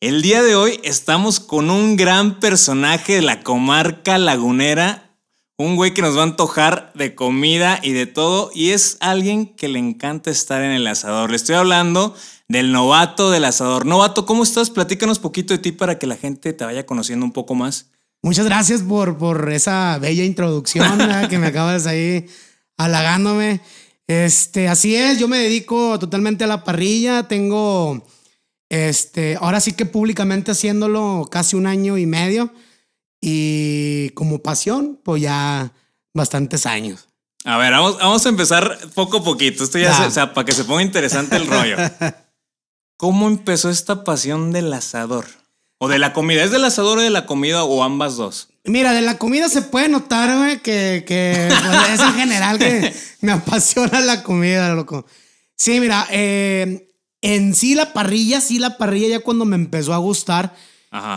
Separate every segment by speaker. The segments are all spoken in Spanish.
Speaker 1: El día de hoy estamos con un gran personaje de la comarca lagunera, un güey que nos va a antojar de comida y de todo, y es alguien que le encanta estar en el asador. Le estoy hablando del novato del asador. Novato, ¿cómo estás? Platícanos poquito de ti para que la gente te vaya conociendo un poco más.
Speaker 2: Muchas gracias por, por esa bella introducción que me acabas ahí halagándome. Este, así es, yo me dedico totalmente a la parrilla, tengo este, ahora sí que públicamente haciéndolo casi un año y medio y como pasión, pues ya bastantes años.
Speaker 1: A ver, vamos, vamos a empezar poco a poquito. Esto ya, o sea, para que se ponga interesante el rollo. ¿Cómo empezó esta pasión del asador? ¿O de la comida? ¿Es del asador o de la comida o ambas dos?
Speaker 2: Mira, de la comida se puede notar, güey, que, que pues, es en general que me apasiona la comida, loco. Sí, mira, eh, en sí la parrilla, sí la parrilla ya cuando me empezó a gustar,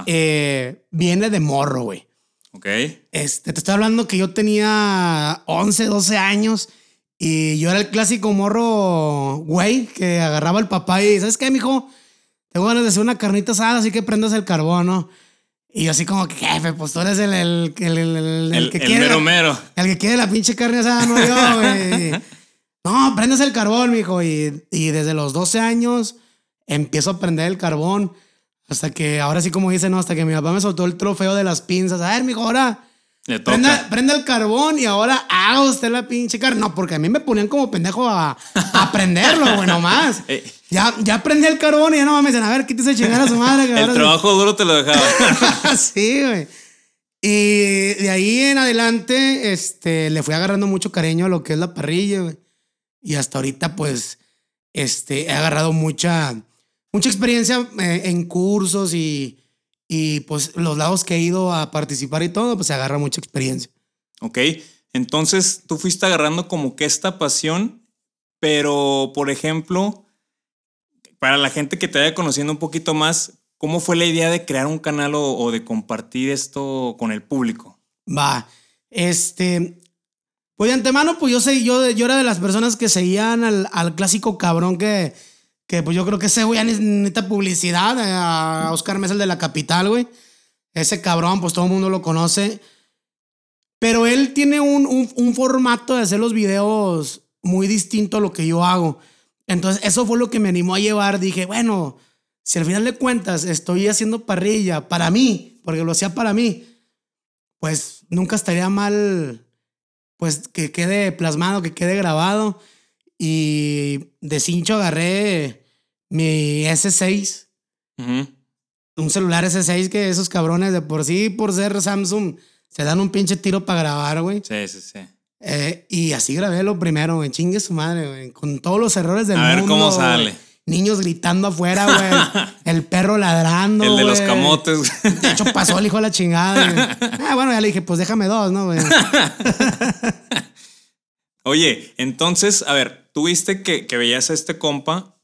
Speaker 2: eh, viene de morro, güey.
Speaker 1: Ok.
Speaker 2: Este, te estoy hablando que yo tenía 11, 12 años y yo era el clásico morro, güey, que agarraba el papá y, ¿sabes qué, mijo? Tengo ganas de hacer una carnita asada, así que prendas el carbón, ¿no? Y yo así como que, jefe, pues tú eres el, el, el, el, que quiere...
Speaker 1: Mero, mero.
Speaker 2: El que quiere la pinche carne asada, no yo, güey. No, prendes el carbón, mijo. Y, y desde los 12 años empiezo a prender el carbón. Hasta que ahora sí, como dice, no, hasta que mi papá me soltó el trofeo de las pinzas. A ver, mijo, ahora. Prende, el carbón y ahora haga usted la pinche carne. No, porque a mí me ponían como pendejo a, a prenderlo, güey, nomás. Eh. Ya, ya prendí el carbón y ya no me dicen, a ver, quítese chingar a su madre.
Speaker 1: el trabajo duro te lo dejaba.
Speaker 2: sí, güey. Y de ahí en adelante, este, le fui agarrando mucho cariño a lo que es la parrilla, güey. Y hasta ahorita, pues, este, he agarrado mucha, mucha experiencia eh, en cursos y, y, pues, los lados que he ido a participar y todo, pues, se agarra mucha experiencia.
Speaker 1: Ok, entonces tú fuiste agarrando como que esta pasión, pero, por ejemplo, para la gente que te vaya conociendo un poquito más, ¿cómo fue la idea de crear un canal o, o de compartir esto con el público?
Speaker 2: Va, este, pues de antemano, pues yo sé, yo, yo era de las personas que seguían al, al clásico cabrón que, que pues yo creo que ese güey necesita publicidad, eh, a Oscar Mesa, el de la capital, güey. Ese cabrón, pues todo el mundo lo conoce. Pero él tiene un, un, un, formato de hacer los videos muy distinto a lo que yo hago. Entonces, eso fue lo que me animó a llevar. Dije, bueno, si al final de cuentas estoy haciendo parrilla para mí, porque lo hacía para mí, pues nunca estaría mal pues que quede plasmado, que quede grabado. Y de cincho agarré mi S6. Un celular S6 que esos cabrones de por sí, por ser Samsung, se dan un pinche tiro para grabar, güey.
Speaker 1: Sí, sí, sí.
Speaker 2: Eh, y así grabé lo primero, güey. Chingue su madre, güey. Con todos los errores del mundo.
Speaker 1: A ver cómo sale.
Speaker 2: Niños gritando afuera, güey. el perro ladrando.
Speaker 1: El de los camotes.
Speaker 2: De hecho, pasó el hijo de la chingada. Ah, bueno, ya le dije, pues déjame dos, ¿no, güey?
Speaker 1: Oye, entonces, a ver, tú viste que, que veías a este compa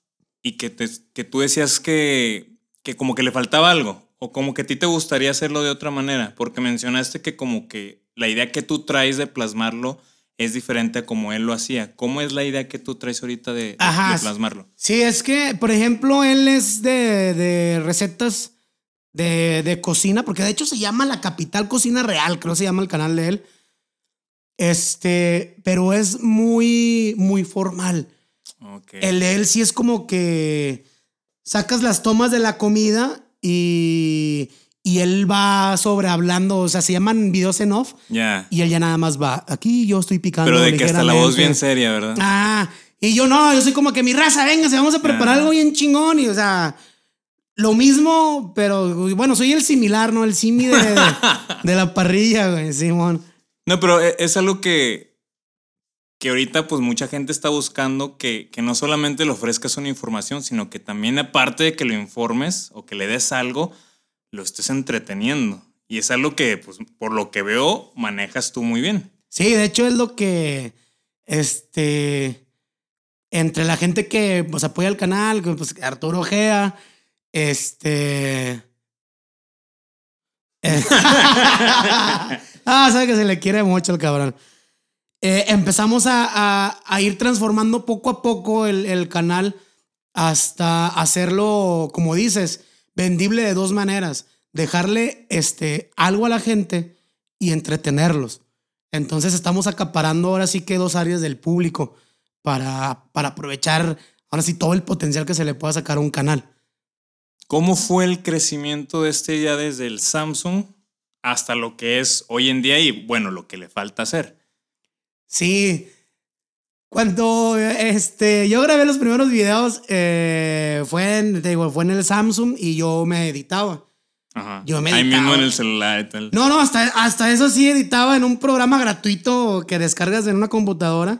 Speaker 1: y que, te, que tú decías que, que como que le faltaba algo. O como que a ti te gustaría hacerlo de otra manera. Porque mencionaste que como que la idea que tú traes de plasmarlo es diferente a como él lo hacía. ¿Cómo es la idea que tú traes ahorita de, plasmarlo?
Speaker 2: Sí, es que, por ejemplo, él es de, de recetas de, de, cocina, porque de hecho se llama La Capital Cocina Real, creo que se llama el canal de él. Este, pero es muy, muy formal. El de él sí es como que sacas las tomas de la comida y y él va sobre hablando, o sea, se llaman videos en off.
Speaker 1: Ya.
Speaker 2: Y él ya nada más va, aquí yo estoy picando.
Speaker 1: Pero de que hasta la voz bien seria, ¿verdad?
Speaker 2: Ah, y yo no, yo soy como que mi raza, venga, se vamos a preparar algo bien chingón. Y o sea, lo mismo, pero bueno, soy el similar, ¿no? El simi de, de, la parrilla, güey, Simón.
Speaker 1: No, pero e, es algo que, que ahorita pues mucha gente está buscando que, que no solamente le ofrezcas una información, sino que también aparte de que lo informes o que le des algo, lo estés entreteniendo. Y es algo que, pues, por lo que veo, manejas tú muy bien.
Speaker 2: Sí, de hecho es lo que, este, entre la gente que pues, apoya el canal, pues Arturo Gea, este... ah, sabe que se le quiere mucho el cabrón. Eh, empezamos a, a, ir transformando poco a poco el, el, canal hasta hacerlo, como dices, vendible de dos maneras. Dejarle este, algo a la gente y entretenerlos. Entonces estamos acaparando ahora sí que dos áreas del público para, para aprovechar ahora sí todo el potencial que se le pueda sacar a un canal.
Speaker 1: ¿Cómo fue el crecimiento de este ya desde el Samsung hasta lo que es hoy en día y bueno, lo que le falta hacer?
Speaker 2: Sí. Cuando este, yo grabé los primeros videos, eh, fue, en, digo, fue en el Samsung y yo me editaba.
Speaker 1: Ajá. Yo me Ahí mismo en el celular y tal.
Speaker 2: No, no, hasta, hasta eso sí editaba en un programa gratuito que descargas en una computadora.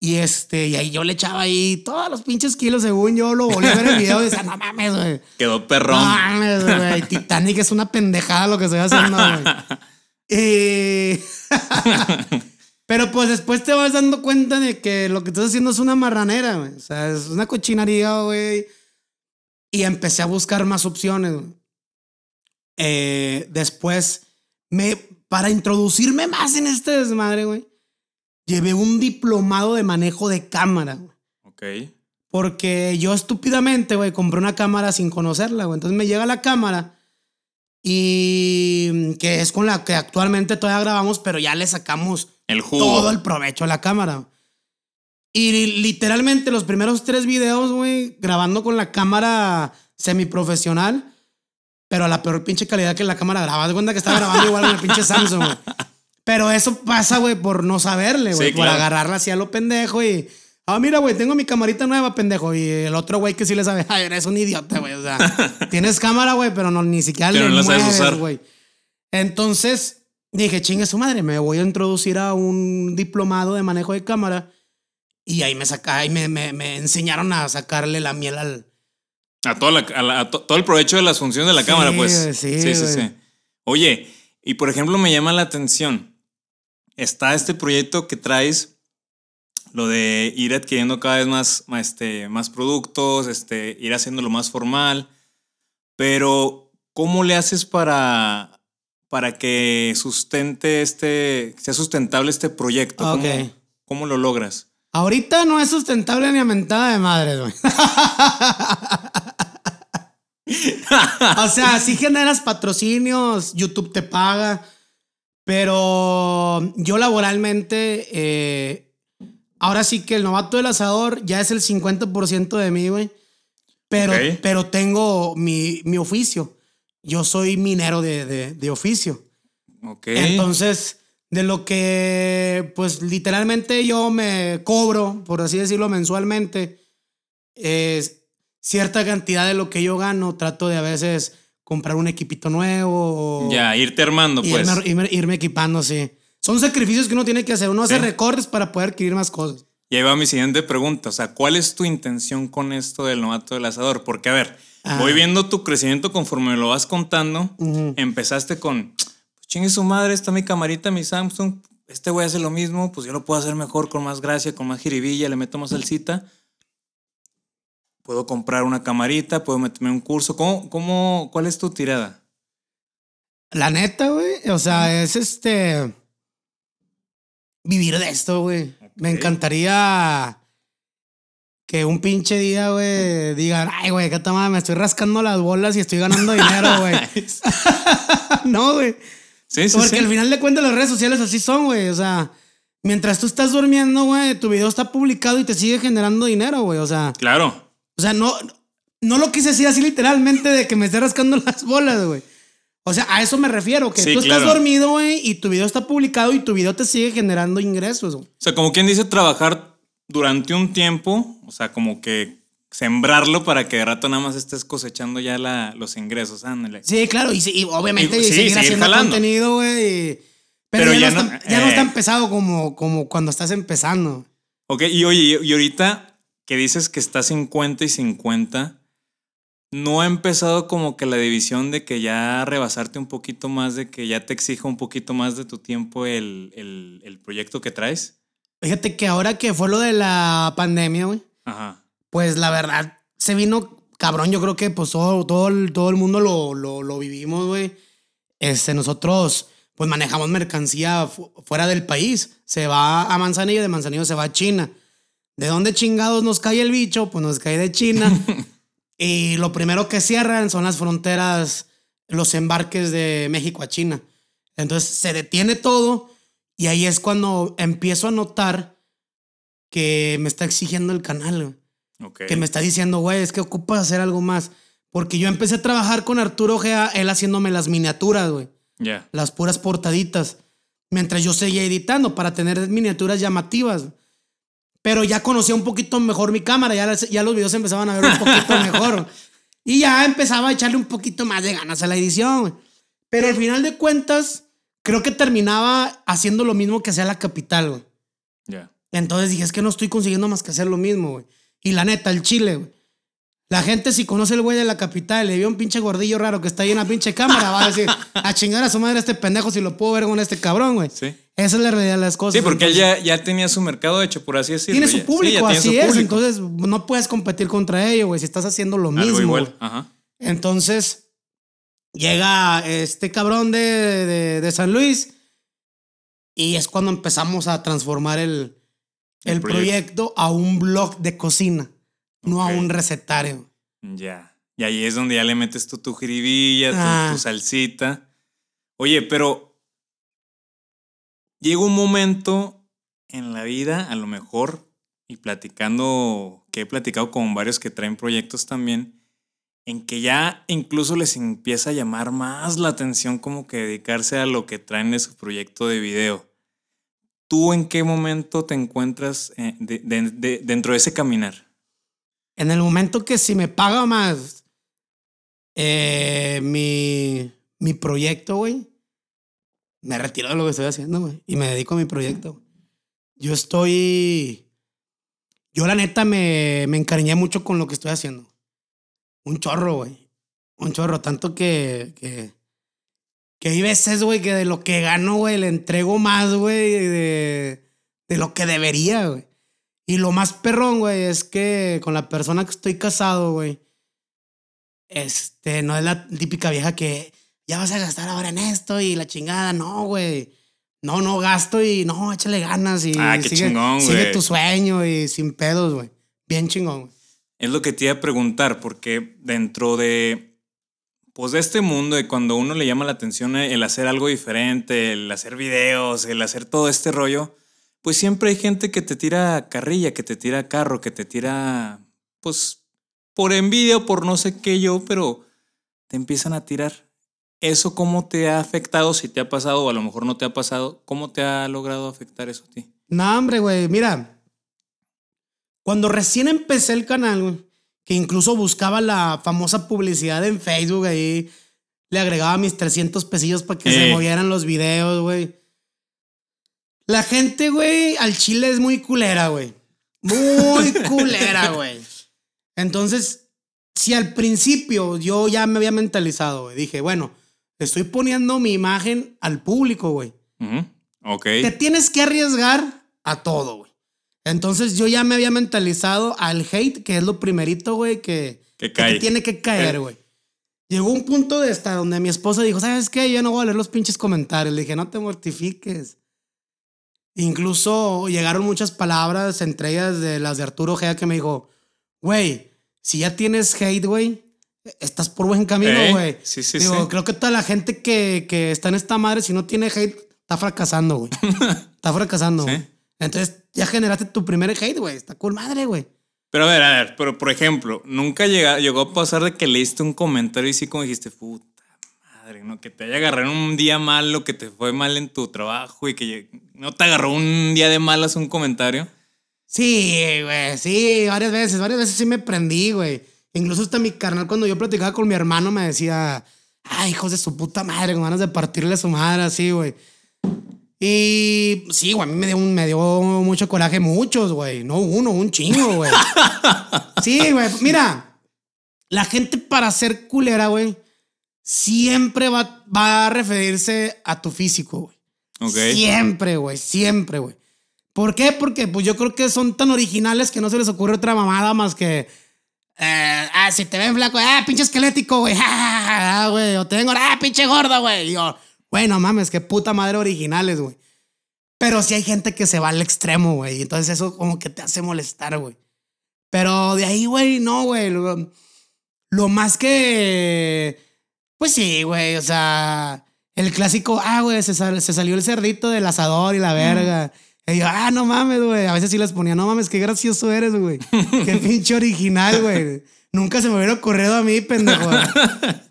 Speaker 2: Y este, y ahí yo le echaba ahí todos los pinches kilos, según yo lo volví a ver el video y decía, no mames, güey.
Speaker 1: Quedó perrón. No
Speaker 2: mames, güey. Titanic es una pendejada lo que estoy haciendo, güey. Y... Pero pues después te vas dando cuenta de que lo que estás haciendo es una marranera, güey. O sea, es una cochinaría, güey. Y empecé a buscar más opciones, güey. Eh, después, me, para introducirme más en este desmadre, güey, llevé un diplomado de manejo de cámara.
Speaker 1: Ok.
Speaker 2: Porque yo estúpidamente, güey, compré una cámara sin conocerla, güey. Entonces me llega la cámara y que es con la que actualmente todavía grabamos, pero ya le sacamos
Speaker 1: el
Speaker 2: todo el provecho a la cámara. Y literalmente los primeros tres videos, güey, grabando con la cámara semiprofesional, pero a la peor pinche calidad que la cámara grababa. De cuenta que estaba grabando igual en el pinche Samsung, güey. Pero eso pasa, güey, por no saberle, güey. por agarrarla así a lo pendejo y. Ah, mira, güey, tengo mi camarita nueva, pendejo. Y el otro güey que sí le sabe, ay, eres un idiota, güey. O sea, tienes cámara, güey, pero no, ni siquiera le no mueves, güey. Entonces dije, chingue su madre, me voy a introducir a un diplomado de manejo de cámara. Y ahí me saca, y me, me, me enseñaron a sacarle la miel al,
Speaker 1: a, toda la, todo el provecho de las funciones de la cámara, pues.
Speaker 2: Sí, sí, sí, sí.
Speaker 1: Oye, y por ejemplo, me llama la atención. Está este proyecto que traes, lo de ir adquiriendo cada vez más, más, este, más productos, este, ir haciéndolo más formal. Pero, ¿cómo le haces para, para que sustente este, sea sustentable este proyecto? ¿Cómo, ¿Cómo, lo logras?
Speaker 2: Ahorita no es sustentable ni a mentada de madre, güey. o sea, si generas patrocinios, YouTube te paga, pero yo laboralmente, eh, ahora sí que el novato del asador ya es el 50% de mí, güey. Pero, pero tengo mi, mi, oficio. Yo soy minero de, de, de oficio.
Speaker 1: Ok.
Speaker 2: Entonces, de lo que, pues literalmente yo me cobro, por así decirlo, mensualmente, es cierta cantidad de lo que yo gano, trato de a veces comprar un equipito nuevo.
Speaker 1: ya, irte armando, pues.
Speaker 2: Irme, equipando, sí. Son sacrificios que uno tiene que hacer. Uno hace recortes para poder adquirir más cosas.
Speaker 1: Y ahí va mi siguiente pregunta. O sea, ¿cuál es tu intención con esto del novato del asador? Porque, a ver, voy viendo tu crecimiento conforme lo vas contando. Empezaste con, pues chingue su madre, está mi camarita, mi Samsung. Este a hacer lo mismo, pues yo lo puedo hacer mejor, con más gracia, con más jiribilla, le meto más salsita puedo comprar una camarita, puedo meterme un curso. ¿Cómo, cómo, ¿Cuál es tu tirada?
Speaker 2: La neta, güey. O sea, es este. Vivir de esto, güey. Me encantaría que un pinche día, güey, digan, ay, güey, qué toma, me estoy rascando las bolas y estoy ganando dinero, güey. no, güey.
Speaker 1: Sí, sí,
Speaker 2: Porque al final de cuentas las redes sociales así son, güey. O sea, mientras tú estás durmiendo, güey, tu video está publicado y te sigue generando dinero, güey. O sea.
Speaker 1: Claro.
Speaker 2: O sea, no, no lo quise decir así literalmente de que me esté rascando las bolas, güey. O sea, a eso me refiero, que tú estás dormido, güey, y tu video está publicado y tu video te sigue generando ingresos.
Speaker 1: O sea, como quien dice, trabajar durante un tiempo, o sea, como que sembrarlo para que de rato nada más estés cosechando ya la, los ingresos, ándale.
Speaker 2: Sí, claro, y, obviamente seguir haciendo contenido, güey. Pero, ya, no, está, ya no está eh. empezado como, como cuando estás empezando.
Speaker 1: Ok, y oye, y ahorita que dices que está 50 y 50, no ha empezado como que la división de que ya rebasarte un poquito más, de que ya te exija un poquito más de tu tiempo el, el, el proyecto que traes.
Speaker 2: Fíjate que ahora que fue lo de la pandemia, güey,
Speaker 1: Ajá.
Speaker 2: pues la verdad se vino cabrón. Yo creo que pues todo, todo, el, todo el mundo lo, lo, lo vivimos, güey. Este, nosotros pues manejamos mercancía fu- fuera del país. Se va a Manzanillo, de Manzanillo se va a China. ¿De dónde chingados nos cae el bicho? Pues nos cae de China. y lo primero que cierran son las fronteras, los embarques de México a China. Entonces se detiene todo y ahí es cuando empiezo a notar que me está exigiendo el canal, güey.
Speaker 1: Ok.
Speaker 2: Que me está diciendo, güey, es que ocupas hacer algo más. Porque yo empecé a trabajar con Arturo Gea, él haciéndome las miniaturas, güey. Las puras portaditas. Mientras yo seguía editando para tener miniaturas llamativas. Pero ya conocía un poquito mejor mi cámara, ya, las- ya los videos empezaban a ver un poquito mejor. Y ya empezaba a echarle un poquito más de ganas a la edición. Pero al final de cuentas, creo que terminaba haciendo lo mismo que hacía la capital, güey.
Speaker 1: Ya.
Speaker 2: Entonces dije, es que no estoy consiguiendo más que hacer lo mismo, güey. Y la neta, el chile, güey. La gente, si conoce el güey de la capital, le vio un pinche gordillo raro que está ahí en la pinche cámara, va a decir, a chingar a su madre este pendejo si lo puedo ver con este cabrón, güey.
Speaker 1: Sí.
Speaker 2: Esa es la realidad de las cosas.
Speaker 1: Sí, porque él
Speaker 2: Entonces,
Speaker 1: ya, ya tenía su mercado hecho, por así decirlo.
Speaker 2: Tiene su
Speaker 1: Sí,
Speaker 2: público,
Speaker 1: tiene
Speaker 2: así
Speaker 1: su
Speaker 2: es.
Speaker 1: público.
Speaker 2: Entonces, no puedes competir contra ellos, güey, si estás haciendo lo
Speaker 1: Algo
Speaker 2: mismo.
Speaker 1: igual. Ajá.
Speaker 2: Entonces, llega este cabrón de, de- de San Luis y es cuando empezamos a transformar el,
Speaker 1: El
Speaker 2: el
Speaker 1: proyecto.
Speaker 2: proyecto a un blog de cocina, no a un recetario.
Speaker 1: Ya. Y ahí es donde ya le metes tú tu jiribilla, tu,
Speaker 2: Ah.
Speaker 1: tu salsita. Oye, pero llega un momento en la vida, a lo mejor, y platicando, que he platicado con varios que traen proyectos también, en que ya incluso les empieza a llamar más la atención como que dedicarse a lo que traen de su proyecto de video. ¿Tú en qué momento te encuentras eh, de- de- de- dentro de ese caminar?
Speaker 2: En el momento que si me paga más eh, mi, mi proyecto, güey, me retiro de lo que estoy haciendo, güey, y me dedico a mi proyecto. Yo estoy... Yo la neta me, me encariñé mucho con lo que estoy haciendo. Un chorro, güey. Un chorro, tanto que... que que hay veces, güey, que de lo que gano, güey, le entrego más, güey, de, de lo que debería, güey. Y lo más perrón, güey, es que con la persona que estoy casado, güey, este, no es la típica vieja que ya vas a gastar ahora en esto y la chingada, no, güey. No, no gasto y no, échale ganas y
Speaker 1: Ah, qué
Speaker 2: sigue,
Speaker 1: chingón,
Speaker 2: sigue
Speaker 1: güey.
Speaker 2: tu sueño y sin pedos, güey. Bien chingón, güey.
Speaker 1: Es lo que te iba a preguntar, porque dentro de, pues de este mundo, de cuando uno le llama la atención el hacer algo diferente, el hacer videos, el hacer todo este rollo, pues siempre hay gente que te tira carrilla, que te tira carro, que te tira, pues, por envidia o por no sé qué yo, pero te empiezan a tirar. ¿Eso cómo te ha afectado? Si te ha pasado o a lo mejor no te ha pasado, ¿cómo te ha logrado afectar eso a ti?
Speaker 2: No, hombre, güey, mira. Cuando recién empecé el canal, güey, que incluso buscaba la famosa publicidad en Facebook ahí, le agregaba mis 300 pesillos para que se
Speaker 1: Eh.
Speaker 2: movieran los videos, güey. La gente, güey, al chile es muy culera, güey. Muy culera, güey. Entonces, si al principio yo ya me había mentalizado, güey, dije, bueno, estoy poniendo mi imagen al público, güey
Speaker 1: Ujú, Ok.
Speaker 2: te tienes que arriesgar a todo, güey. Entonces yo ya me había mentalizado al hate, que es lo primerito, güey, que,
Speaker 1: Que
Speaker 2: que tiene que caer,
Speaker 1: Eh.
Speaker 2: güey. Llegó un punto de hasta donde mi esposa dijo, ¿sabes qué? Yo no voy a leer los pinches comentarios. Le dije, no te mortifiques. Incluso llegaron muchas palabras, entre ellas de las de Arturo Gea, que me dijo, güey, si ya tienes hate, güey, estás por buen camino,
Speaker 1: Eh,
Speaker 2: güey.
Speaker 1: sí, sí,
Speaker 2: Digo,
Speaker 1: sí.
Speaker 2: creo que toda la gente que, que está en esta madre, si no tiene hate, está fracasando, güey. está fracasando,
Speaker 1: Sí.
Speaker 2: güey. Entonces ya generaste tu primer hate, güey. Está cool madre, güey.
Speaker 1: Pero a ver, a ver, pero por ejemplo, nunca llega, llegó a pasar de que leíste un comentario y sí como dijiste, puta madre, ¿no? Que te haya agarrado en un día malo, que te fue mal en tu trabajo y que no te agarró un día de malas un comentario.
Speaker 2: Sí, güey, sí, varias veces, varias veces sí me prendí, güey. Incluso hasta mi carnal, cuando yo platicaba con mi hermano, me decía, ay, hijos de su puta madre, con ganas de partirle a su madre, así, güey. Y sí, güey, a mí me dio, un- me dio mucho coraje, muchos, güey. No uno, un chingo, güey. Sí, güey, mira, la gente para ser culera, güey, siempre va, va a referirse a tu físico, güey.
Speaker 1: Ok.
Speaker 2: Siempre, güey, siempre, güey. ¿Por qué? Porque pues yo creo que son tan originales que no se les ocurre otra mamada más que... eh, ah, si te ven flaco, ah, pinche esquelético, güey. Ah, güey. O te vengo, ah, pinche gordo, güey. Y yo, güey, no mames, qué puta madre originales, güey. Pero sí hay gente que se va al extremo, güey. y Entonces eso como que te hace molestar, güey. Pero de ahí, güey, no, güey. Lo, lo más que... Pues sí, güey. O sea, el clásico, ah, güey, se, sal- se salió el cerdito del asador y la verga. Y yo, ah, no mames, güey. A veces sí les ponía, no mames, qué gracioso eres, güey. Qué pinche original, güey. Nunca se me hubiera ocurrido a mí, pendejo.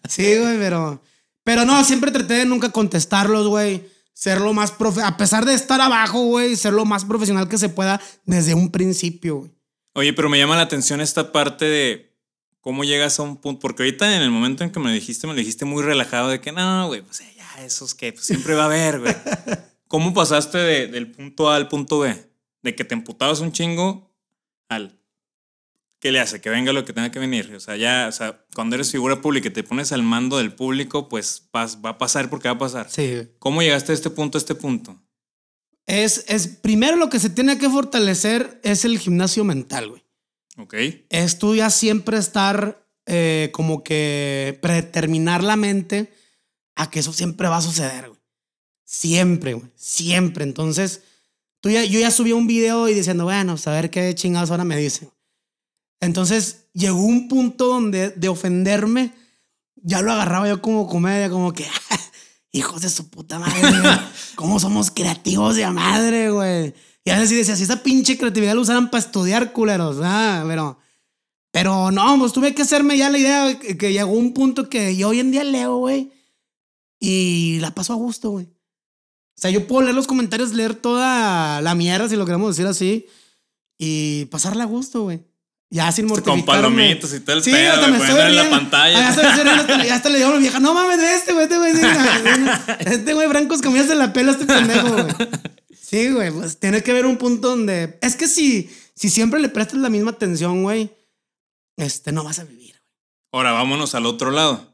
Speaker 2: Sí, güey, pero. Pero no, siempre traté de nunca contestarlos, güey. Ser lo más profe. A pesar de estar abajo, güey, ser lo más profesional que se pueda desde un principio, güey.
Speaker 1: Oye, pero me llama la atención esta parte de cómo llegas a un punto. Porque ahorita en el momento en que me lo dijiste, me lo dijiste muy relajado de que no, güey, pues ya, esos que pues, siempre va a haber, güey. ¿Cómo pasaste de- del punto A al punto B? De que te emputabas un chingo al. ¿Qué le hace? Que venga lo que tenga que venir. O sea, ya, o sea, cuando eres figura pública y te pones al mando del público, pues va a pasar porque va a pasar.
Speaker 2: Sí.
Speaker 1: ¿Cómo llegaste a este punto, a este punto?
Speaker 2: Es, es. Primero lo que se tiene que fortalecer es el gimnasio mental, güey.
Speaker 1: Ok.
Speaker 2: es tú ya siempre estar eh, como que predeterminar la mente a que eso siempre va a suceder, güey. Siempre, güey. Siempre. Entonces, tú ya, yo ya subí un video y diciendo, bueno, pues, a ver qué chingados ahora me dicen. Entonces, llegó un punto donde de ofenderme, ya lo agarraba yo como comedia, como que, hijos de su puta madre, güey. ¿Cómo somos creativos de madre, güey? Y a veces sí decía, si esa pinche creatividad la usaran para estudiar, culeros, ah, pero... Pero no, pues tuve que hacerme ya la idea que llegó un punto que yo hoy en día leo, güey, y la paso a gusto, güey. O sea, yo puedo leer los comentarios, leer toda la mierda, si lo queremos decir así, y pasarla a gusto, güey. Ya sin
Speaker 1: Con
Speaker 2: mortificarme.
Speaker 1: palomitas y todo el
Speaker 2: Sí,
Speaker 1: pedo,
Speaker 2: hasta
Speaker 1: güey,
Speaker 2: me estoy
Speaker 1: en la pantalla.
Speaker 2: Ah, hasta hasta- hasta le digo a mi vieja, no mames, de este, güey, este güey. sí, no, Este güey, Francos, comías de la pela este pendejo, güey. Sí, güey, pues tiene que haber un punto donde... Es que si, si siempre le prestas la misma atención, güey, este, no vas a vivir.
Speaker 1: Ahora vámonos al otro lado.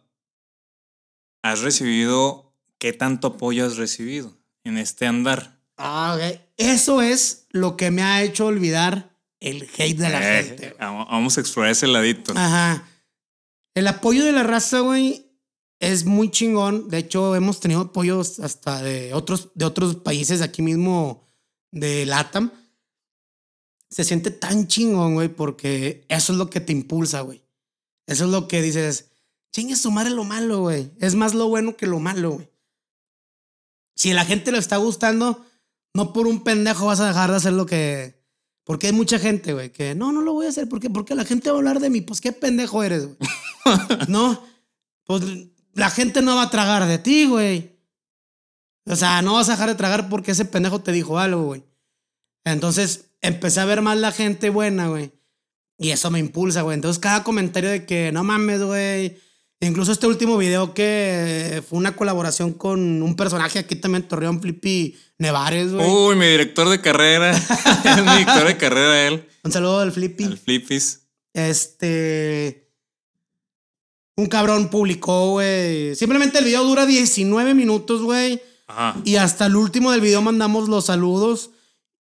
Speaker 1: ¿Has recibido qué tanto apoyo has recibido en este andar?
Speaker 2: Ah, ok. Eso es lo que me ha hecho olvidar el hate de la
Speaker 1: Eh,
Speaker 2: gente.
Speaker 1: vamos a explorar ese ladito.
Speaker 2: Ajá. El apoyo de la raza, güey, es muy chingón. De hecho, hemos tenido apoyos hasta de otros, de otros países aquí mismo de LATAM. Se siente tan chingón, güey, porque eso es lo que te impulsa, güey. Eso es lo que dices, chingue su madre lo malo, güey. Es más lo bueno que lo malo, güey. Si la gente le está gustando, no por un pendejo vas a dejar de hacer lo que... Porque hay mucha gente, güey, que no, no lo voy a hacer. ¿Por qué? Porque la gente va a hablar de mí. Pues qué pendejo eres, güey. no, pues la gente no va a tragar de ti, güey. O sea, no vas a dejar de tragar porque ese pendejo te dijo algo, güey. Entonces empecé a ver más la gente buena, güey. Y eso me impulsa, güey. Entonces cada comentario de que no mames, güey. Incluso este último video que fue una colaboración con un personaje aquí también, Torreón Flippy Nevares, güey.
Speaker 1: Uy, mi director de carrera. es mi director de carrera él.
Speaker 2: Un saludo al Flippy.
Speaker 1: El Flippies.
Speaker 2: Este. Un cabrón publicó, güey. Simplemente el video dura 19 minutos, güey.
Speaker 1: Ajá.
Speaker 2: Y hasta el último del video mandamos los saludos.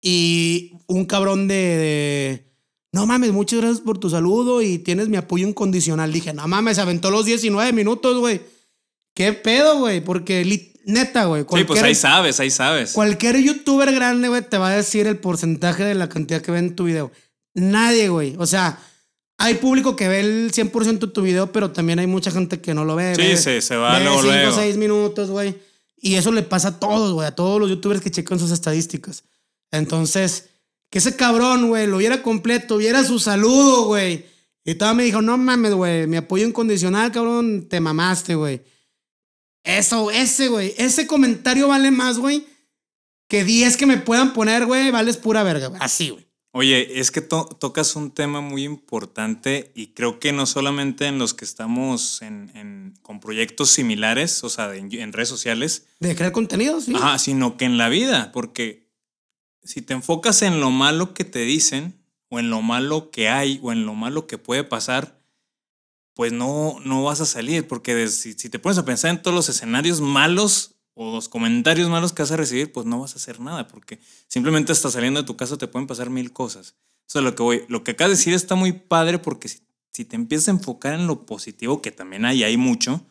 Speaker 2: Y un cabrón de, de, No mames, muchas gracias por tu saludo y tienes mi apoyo incondicional. Dije, no mames, aventó los 19 minutos, güey. ¿Qué pedo, güey? Porque neta, güey.
Speaker 1: Sí, pues ahí sabes, ahí sabes.
Speaker 2: Cualquier youtuber grande, güey, te va a decir el porcentaje de la cantidad que ve en tu video. Nadie, güey. O sea, hay público que ve el 100% de tu video, pero también hay mucha gente que no lo ve.
Speaker 1: Sí,
Speaker 2: ve-
Speaker 1: se- se va
Speaker 2: ve
Speaker 1: luego,
Speaker 2: cinco
Speaker 1: luego.
Speaker 2: o 6 minutos, güey. Y eso le pasa a todos, güey. A todos los youtubers que checan sus estadísticas. Entonces, que ese cabrón, güey, lo viera completo, viera su saludo, güey. Y todavía me dijo, no mames, güey, mi apoyo incondicional, cabrón, te mamaste, güey. Eso, ese, güey. Ese comentario vale más, güey, que 10 que me puedan poner, güey, vales pura verga, güey. Así, güey.
Speaker 1: Oye, es que to- tocas un tema muy importante y creo que no solamente en los que estamos en, en- con proyectos similares, o sea, en, en redes sociales,
Speaker 2: De crear contenido, sí.
Speaker 1: ajá, sino que en la vida, porque si te enfocas en lo malo que te dicen, o en lo malo que hay, o en lo malo que puede pasar, pues no, no vas a salir, porque si, si, te pones a pensar en todos los escenarios malos o los comentarios malos que vas a recibir, pues no vas a hacer nada, porque simplemente hasta saliendo de tu casa te pueden pasar mil cosas. O lo que, voy, lo que de decir está muy padre porque si, si te empiezas a enfocar en lo positivo, que también hay, hay mucho,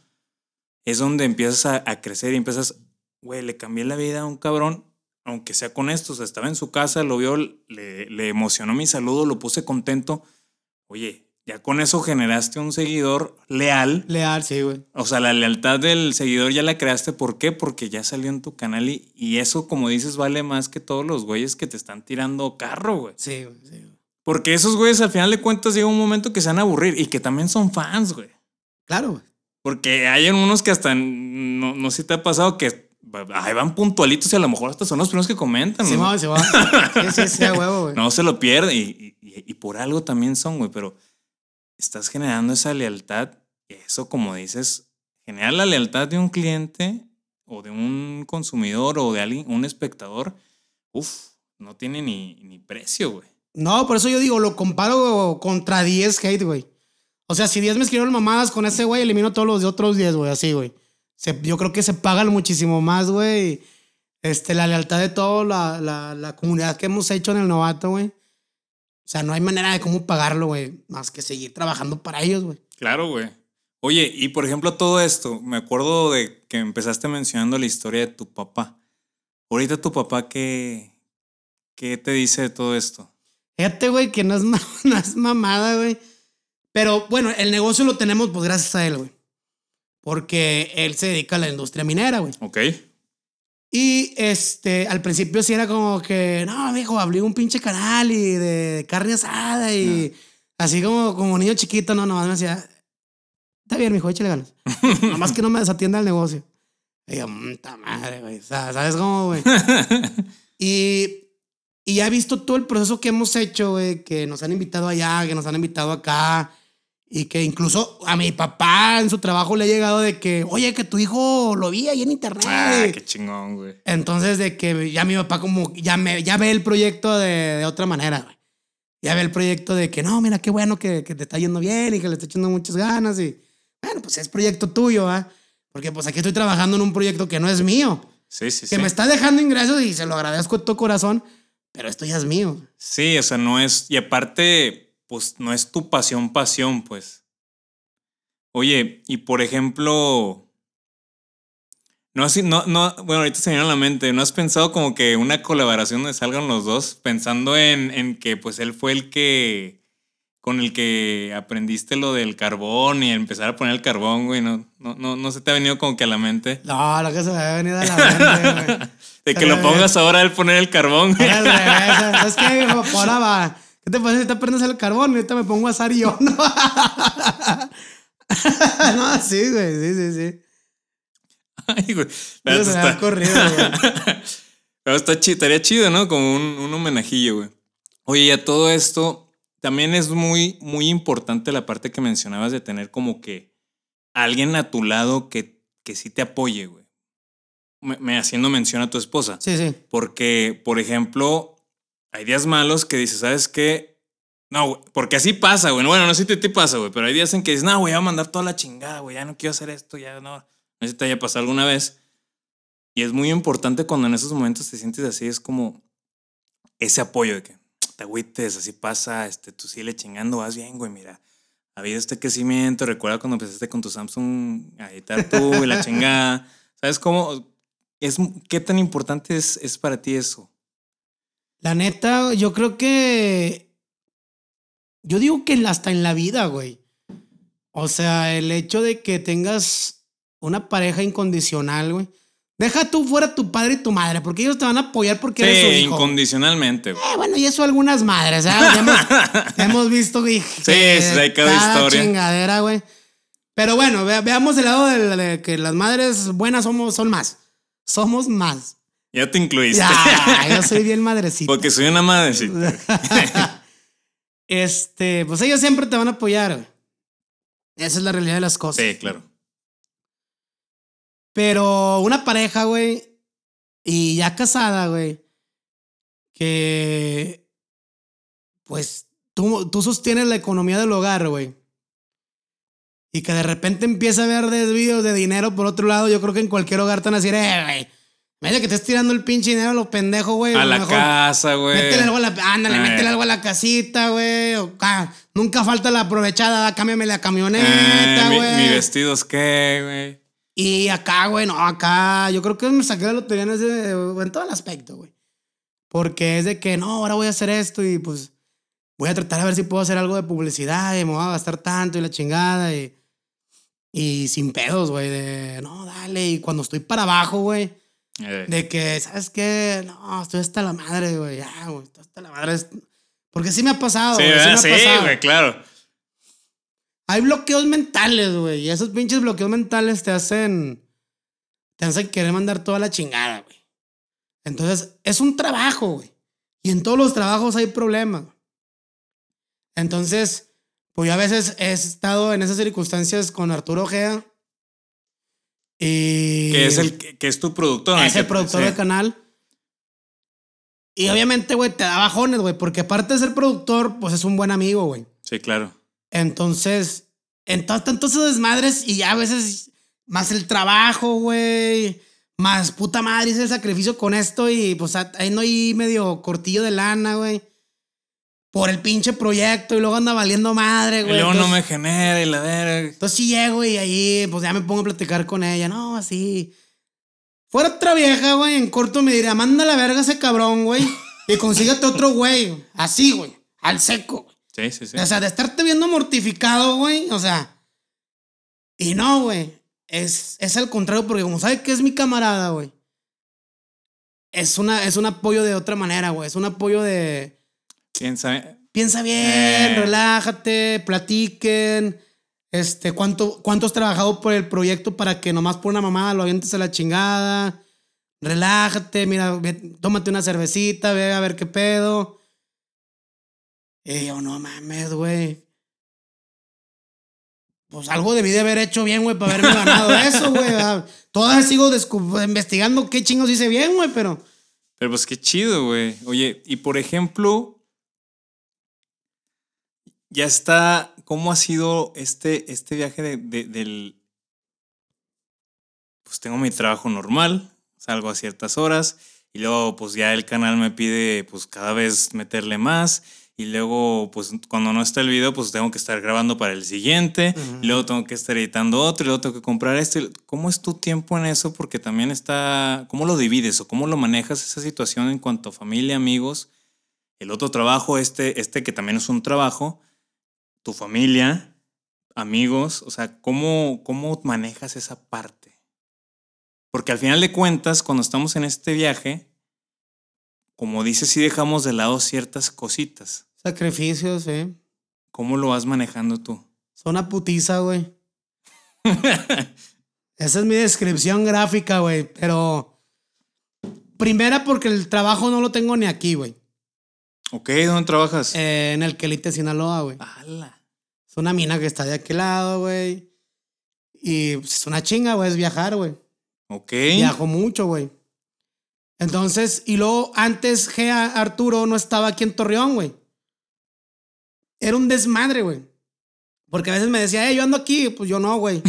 Speaker 1: es donde empiezas a, a crecer y empiezas, güey, le cambié la vida a un cabrón, aunque sea con esto, o sea, estaba en su casa, lo vio, le, le emocionó mi saludo, lo puse contento. Oye, ya con eso generaste un seguidor leal.
Speaker 2: Leal, sí, güey.
Speaker 1: O sea, la lealtad del seguidor ya la creaste. ¿Por qué? Porque ya salió en tu canal y, y eso, como dices, vale más que todos los güeyes que te están tirando carro, güey.
Speaker 2: Sí, güey, sí, güey.
Speaker 1: Porque esos güeyes al final de cuentas llega un momento que se van a aburrir y que también son fans, güey.
Speaker 2: Claro, güey.
Speaker 1: Porque hay unos que hasta, no, no sé si te ha pasado que ahí van puntualitos y a lo mejor hasta son los primeros que comentan.
Speaker 2: Sí,
Speaker 1: ¿no?
Speaker 2: va, sí, va. Sí, sí, sí, huevo, güey.
Speaker 1: No se lo pierden y, y, y por algo también son, güey, pero estás generando esa lealtad. Y eso, como dices, genera la lealtad de un cliente o de un consumidor o de alguien, un espectador. Uf, no tiene ni, ni precio, güey.
Speaker 2: No, por eso yo digo, lo comparo contra 10 hate, güey. O sea, si 10 me escribieron mamadas con ese güey, elimino todos los de otros 10, güey, así, güey. Se- yo creo que se pagan muchísimo más, güey. Este, la lealtad de toda la, la, la comunidad que hemos hecho en el novato, güey. O sea, no hay manera de cómo pagarlo, güey. Más que seguir trabajando para ellos, güey.
Speaker 1: Claro, güey. Oye, y por ejemplo, todo esto, me acuerdo de que empezaste mencionando la historia de tu papá. Ahorita tu papá, ¿qué, qué te dice de todo esto?
Speaker 2: Fíjate, güey, que no es, no es mamada, güey. Pero bueno, el negocio lo tenemos pues gracias a él, güey. Porque él se dedica a la industria minera, güey.
Speaker 1: Ok.
Speaker 2: Y este, al principio sí era como que, no, viejo, abrí un pinche canal y de carne asada y así como, como niño chiquito, no, nomás me decía, está bien, mijo, échale ganas. nomás que no me desatienda el negocio. Y yo, puta madre, güey. O sea, ¿sabes cómo, güey? y, y ya he visto todo el proceso que hemos hecho, güey, que nos han invitado allá, que nos han invitado acá. Y que incluso a mi papá en su trabajo le ha llegado de que, oye, que tu hijo lo vi ahí en internet.
Speaker 1: Ah, qué chingón, güey.
Speaker 2: Entonces, de que ya mi papá como ya, me, ya ve el proyecto de, de otra manera, güey. Ya ve el proyecto de que no, mira, qué bueno que, que te está yendo bien y que le está echando muchas ganas. Y bueno, pues es proyecto tuyo, ¿ah? Porque pues aquí estoy trabajando en un proyecto que no es mío.
Speaker 1: Sí, sí,
Speaker 2: Que
Speaker 1: sí.
Speaker 2: me está dejando ingresos y se lo agradezco de todo corazón, pero esto ya es mío.
Speaker 1: Sí, o sea, no es. Y aparte, pues no es tu pasión, pasión, pues. Oye, y por ejemplo. No, así, no, no, bueno, ahorita se me viene a la mente, ¿no has pensado como que una colaboración donde salgan los dos? Pensando en, en que pues él fue el que, con el que aprendiste lo del carbón y empezar a poner el carbón, güey, ¿no, no, no, no se te ha venido como que a la mente?
Speaker 2: No, lo que se me había venido a la mente, güey.
Speaker 1: De que lo pongas ahora él poner el carbón,
Speaker 2: al ¿Sabes qué? viejo? Ahora va. ¿Qué te pasa si te prendes el carbón? Y ahorita me pongo a asar yo, ¿no? no, sí, güey, sí, sí, sí.
Speaker 1: Ay, güey. Espérate,
Speaker 2: se
Speaker 1: está-
Speaker 2: ocurrido, güey.
Speaker 1: Pero está chido, estaría chido, ¿no? Como un, un homenajillo, güey. Oye, y a todo esto, también es muy, muy importante la parte que mencionabas de tener como que alguien a tu lado que, que sí te apoye, güey. Me, me haciendo mención a tu esposa.
Speaker 2: Sí, sí.
Speaker 1: Porque, por ejemplo, hay días malos que dices, ¿sabes qué? No, güey, porque así pasa, güey. Bueno, no sé si te, pasa, güey, pero hay días en que dices, no, güey, voy a mandar toda la chingada, güey, ya no quiero hacer esto, ya no. No sé si te haya pasado alguna vez. Y es muy importante cuando en esos momentos te sientes así, es como ese apoyo de que te agüites, así pasa, este, tú sigue chingando, vas bien, güey, mira. Ha habido este crecimiento, recuerda cuando empezaste con tu Samsung a editar tú y la chingada. ¿Sabes cómo? Es, ¿Qué tan importante es, es para ti eso?
Speaker 2: La neta, yo creo que. Yo digo que hasta en la vida, güey. O sea, el hecho de que tengas una pareja incondicional, güey. Deja tú fuera tu padre y tu madre, porque ellos te van a apoyar porque eres su
Speaker 1: Sí,
Speaker 2: hijo.
Speaker 1: incondicionalmente. güey.
Speaker 2: Eh, bueno, y eso algunas madres, ¿sabes? Ya hemos, ya hemos visto, güey.
Speaker 1: sí, cada historia.
Speaker 2: chingadera, güey. Pero bueno, ve- veamos el lado de, de que las madres buenas somos, son más. Somos más.
Speaker 1: Ya te incluiste.
Speaker 2: Ya, yo soy bien madrecita.
Speaker 1: Porque soy una madrecita.
Speaker 2: este, pues ellos siempre te van a apoyar, güey. Esa es la realidad de las cosas.
Speaker 1: Sí, claro.
Speaker 2: Pero una pareja, güey, y ya casada, güey, que pues tú, tú sostienes la economía del hogar, güey. y que de repente empieza a ver desvíos de dinero por otro lado, yo creo que en cualquier hogar te van a decir, eh, güey. Vaya que estés tirando el pinche dinero a los pendejos, güey.
Speaker 1: A la
Speaker 2: mejor
Speaker 1: casa, güey.
Speaker 2: Métele algo a la, ándale,
Speaker 1: Eh.
Speaker 2: métele algo a la casita, güey. ah, nunca falta la aprovechada, cámbiame la
Speaker 1: Eh,
Speaker 2: camioneta,
Speaker 1: mi,
Speaker 2: güey.
Speaker 1: mi vestido es qué, güey.
Speaker 2: Y acá, güey, no, acá yo creo que me saqué la lotería en, ese, en todo el aspecto, güey. Porque es de que, no, ahora voy a hacer esto y pues voy a tratar a ver si puedo hacer algo de publicidad y me voy a gastar tanto y la chingada y, y sin pedos, güey, de, no, dale. Y cuando estoy para abajo, güey,
Speaker 1: Eh,
Speaker 2: de que, ¿sabes qué? No, estoy hasta la madre, güey, ya, güey, estoy hasta la madre. Porque sí me ha pasado,
Speaker 1: sí,
Speaker 2: güey,
Speaker 1: ¿verdad?
Speaker 2: me ha
Speaker 1: sí,
Speaker 2: pasado.
Speaker 1: güey, claro.
Speaker 2: Hay bloqueos mentales, güey. Y esos pinches bloqueos mentales te hacen. Te hacen querer mandar toda la chingada, güey. Entonces, es un trabajo, güey. Y en todos los trabajos hay problemas. Entonces, pues yo a veces he estado en esas circunstancias con Arturo Ojea. Y.
Speaker 1: Que es, el, que es tu productor.
Speaker 2: Es el productor
Speaker 1: sí.
Speaker 2: del canal. Y obviamente, güey, te da bajones, güey. Porque aparte de ser productor, pues es un buen amigo, güey.
Speaker 1: Sí, claro.
Speaker 2: Entonces, en to- tantos desmadres y ya a veces más el trabajo, güey. Más puta madre, hice el sacrificio con esto y pues ahí no hay medio cortillo de lana, güey. Por el pinche proyecto y luego anda valiendo madre,
Speaker 1: Y
Speaker 2: güey.
Speaker 1: luego no me
Speaker 2: Entonces-
Speaker 1: genera y la verga.
Speaker 2: entonces sí llego y ahí pues ya me pongo a platicar con ella. No, así. Fuera otra vieja, güey, en corto me diría, manda la verga a ese cabrón, güey. Y consíguete otro güey. Así, güey. Al seco.
Speaker 1: Sí, sí, sí.
Speaker 2: O sea, de estarte viendo mortificado, güey. O sea. Y no, güey. Es, es al contrario, porque como sabe que es mi camarada, güey. Es, una, es un apoyo de otra manera, güey. Es un apoyo de. Piensa bien,
Speaker 1: Eh.
Speaker 2: relájate, platiquen. Este, ¿cuánto, ¿cuánto has trabajado por el proyecto para que nomás por una mamada lo avientes a la chingada? Relájate, mira, ve- tómate una cervecita, ve a ver qué pedo. Y yo, no mames, güey. Pues algo debí de haber hecho bien, güey, para haberme ganado eso, güey. Todavía sigo investigando qué chingos hice bien, güey, pero.
Speaker 1: Pero pues qué chido, güey. Oye, y por ejemplo, ya está, ¿cómo ha sido este, este viaje de, de- del... Pues tengo mi trabajo normal, salgo a ciertas horas y luego pues ya el canal me pide pues cada vez meterle más y luego pues cuando no está el video pues tengo que estar grabando para el siguiente y luego tengo que estar editando otro y luego tengo que comprar esto. y- ¿Cómo es tu tiempo en eso? Porque también está, ¿cómo lo divides o cómo lo manejas esa situación en cuanto a familia, amigos? El otro trabajo, este, este que también es un trabajo, tu familia, amigos, o sea, ¿cómo, cómo manejas esa parte? Porque al final de cuentas, cuando estamos en este viaje, como dices, sí dejamos de lado ciertas cositas.
Speaker 2: Sacrificios, sí.
Speaker 1: ¿Cómo lo vas manejando tú?
Speaker 2: Son una putiza, güey. Esa es mi descripción gráfica, güey. Pero. Primera, porque el trabajo no lo tengo ni aquí, güey.
Speaker 1: Ok, ¿dónde trabajas?
Speaker 2: Eh, en el Quelite, Sinaloa, güey.
Speaker 1: ¡Hala!
Speaker 2: Es una mina que está de aquel lado, güey. Y pues, es una chinga, güey, es viajar, güey.
Speaker 1: Ok.
Speaker 2: Viajo mucho, güey. Entonces, y luego antes Gea Arturo no estaba aquí en Torreón, güey. Era un desmadre, güey. Porque a veces me decía, eh, yo ando aquí, pues yo no, güey.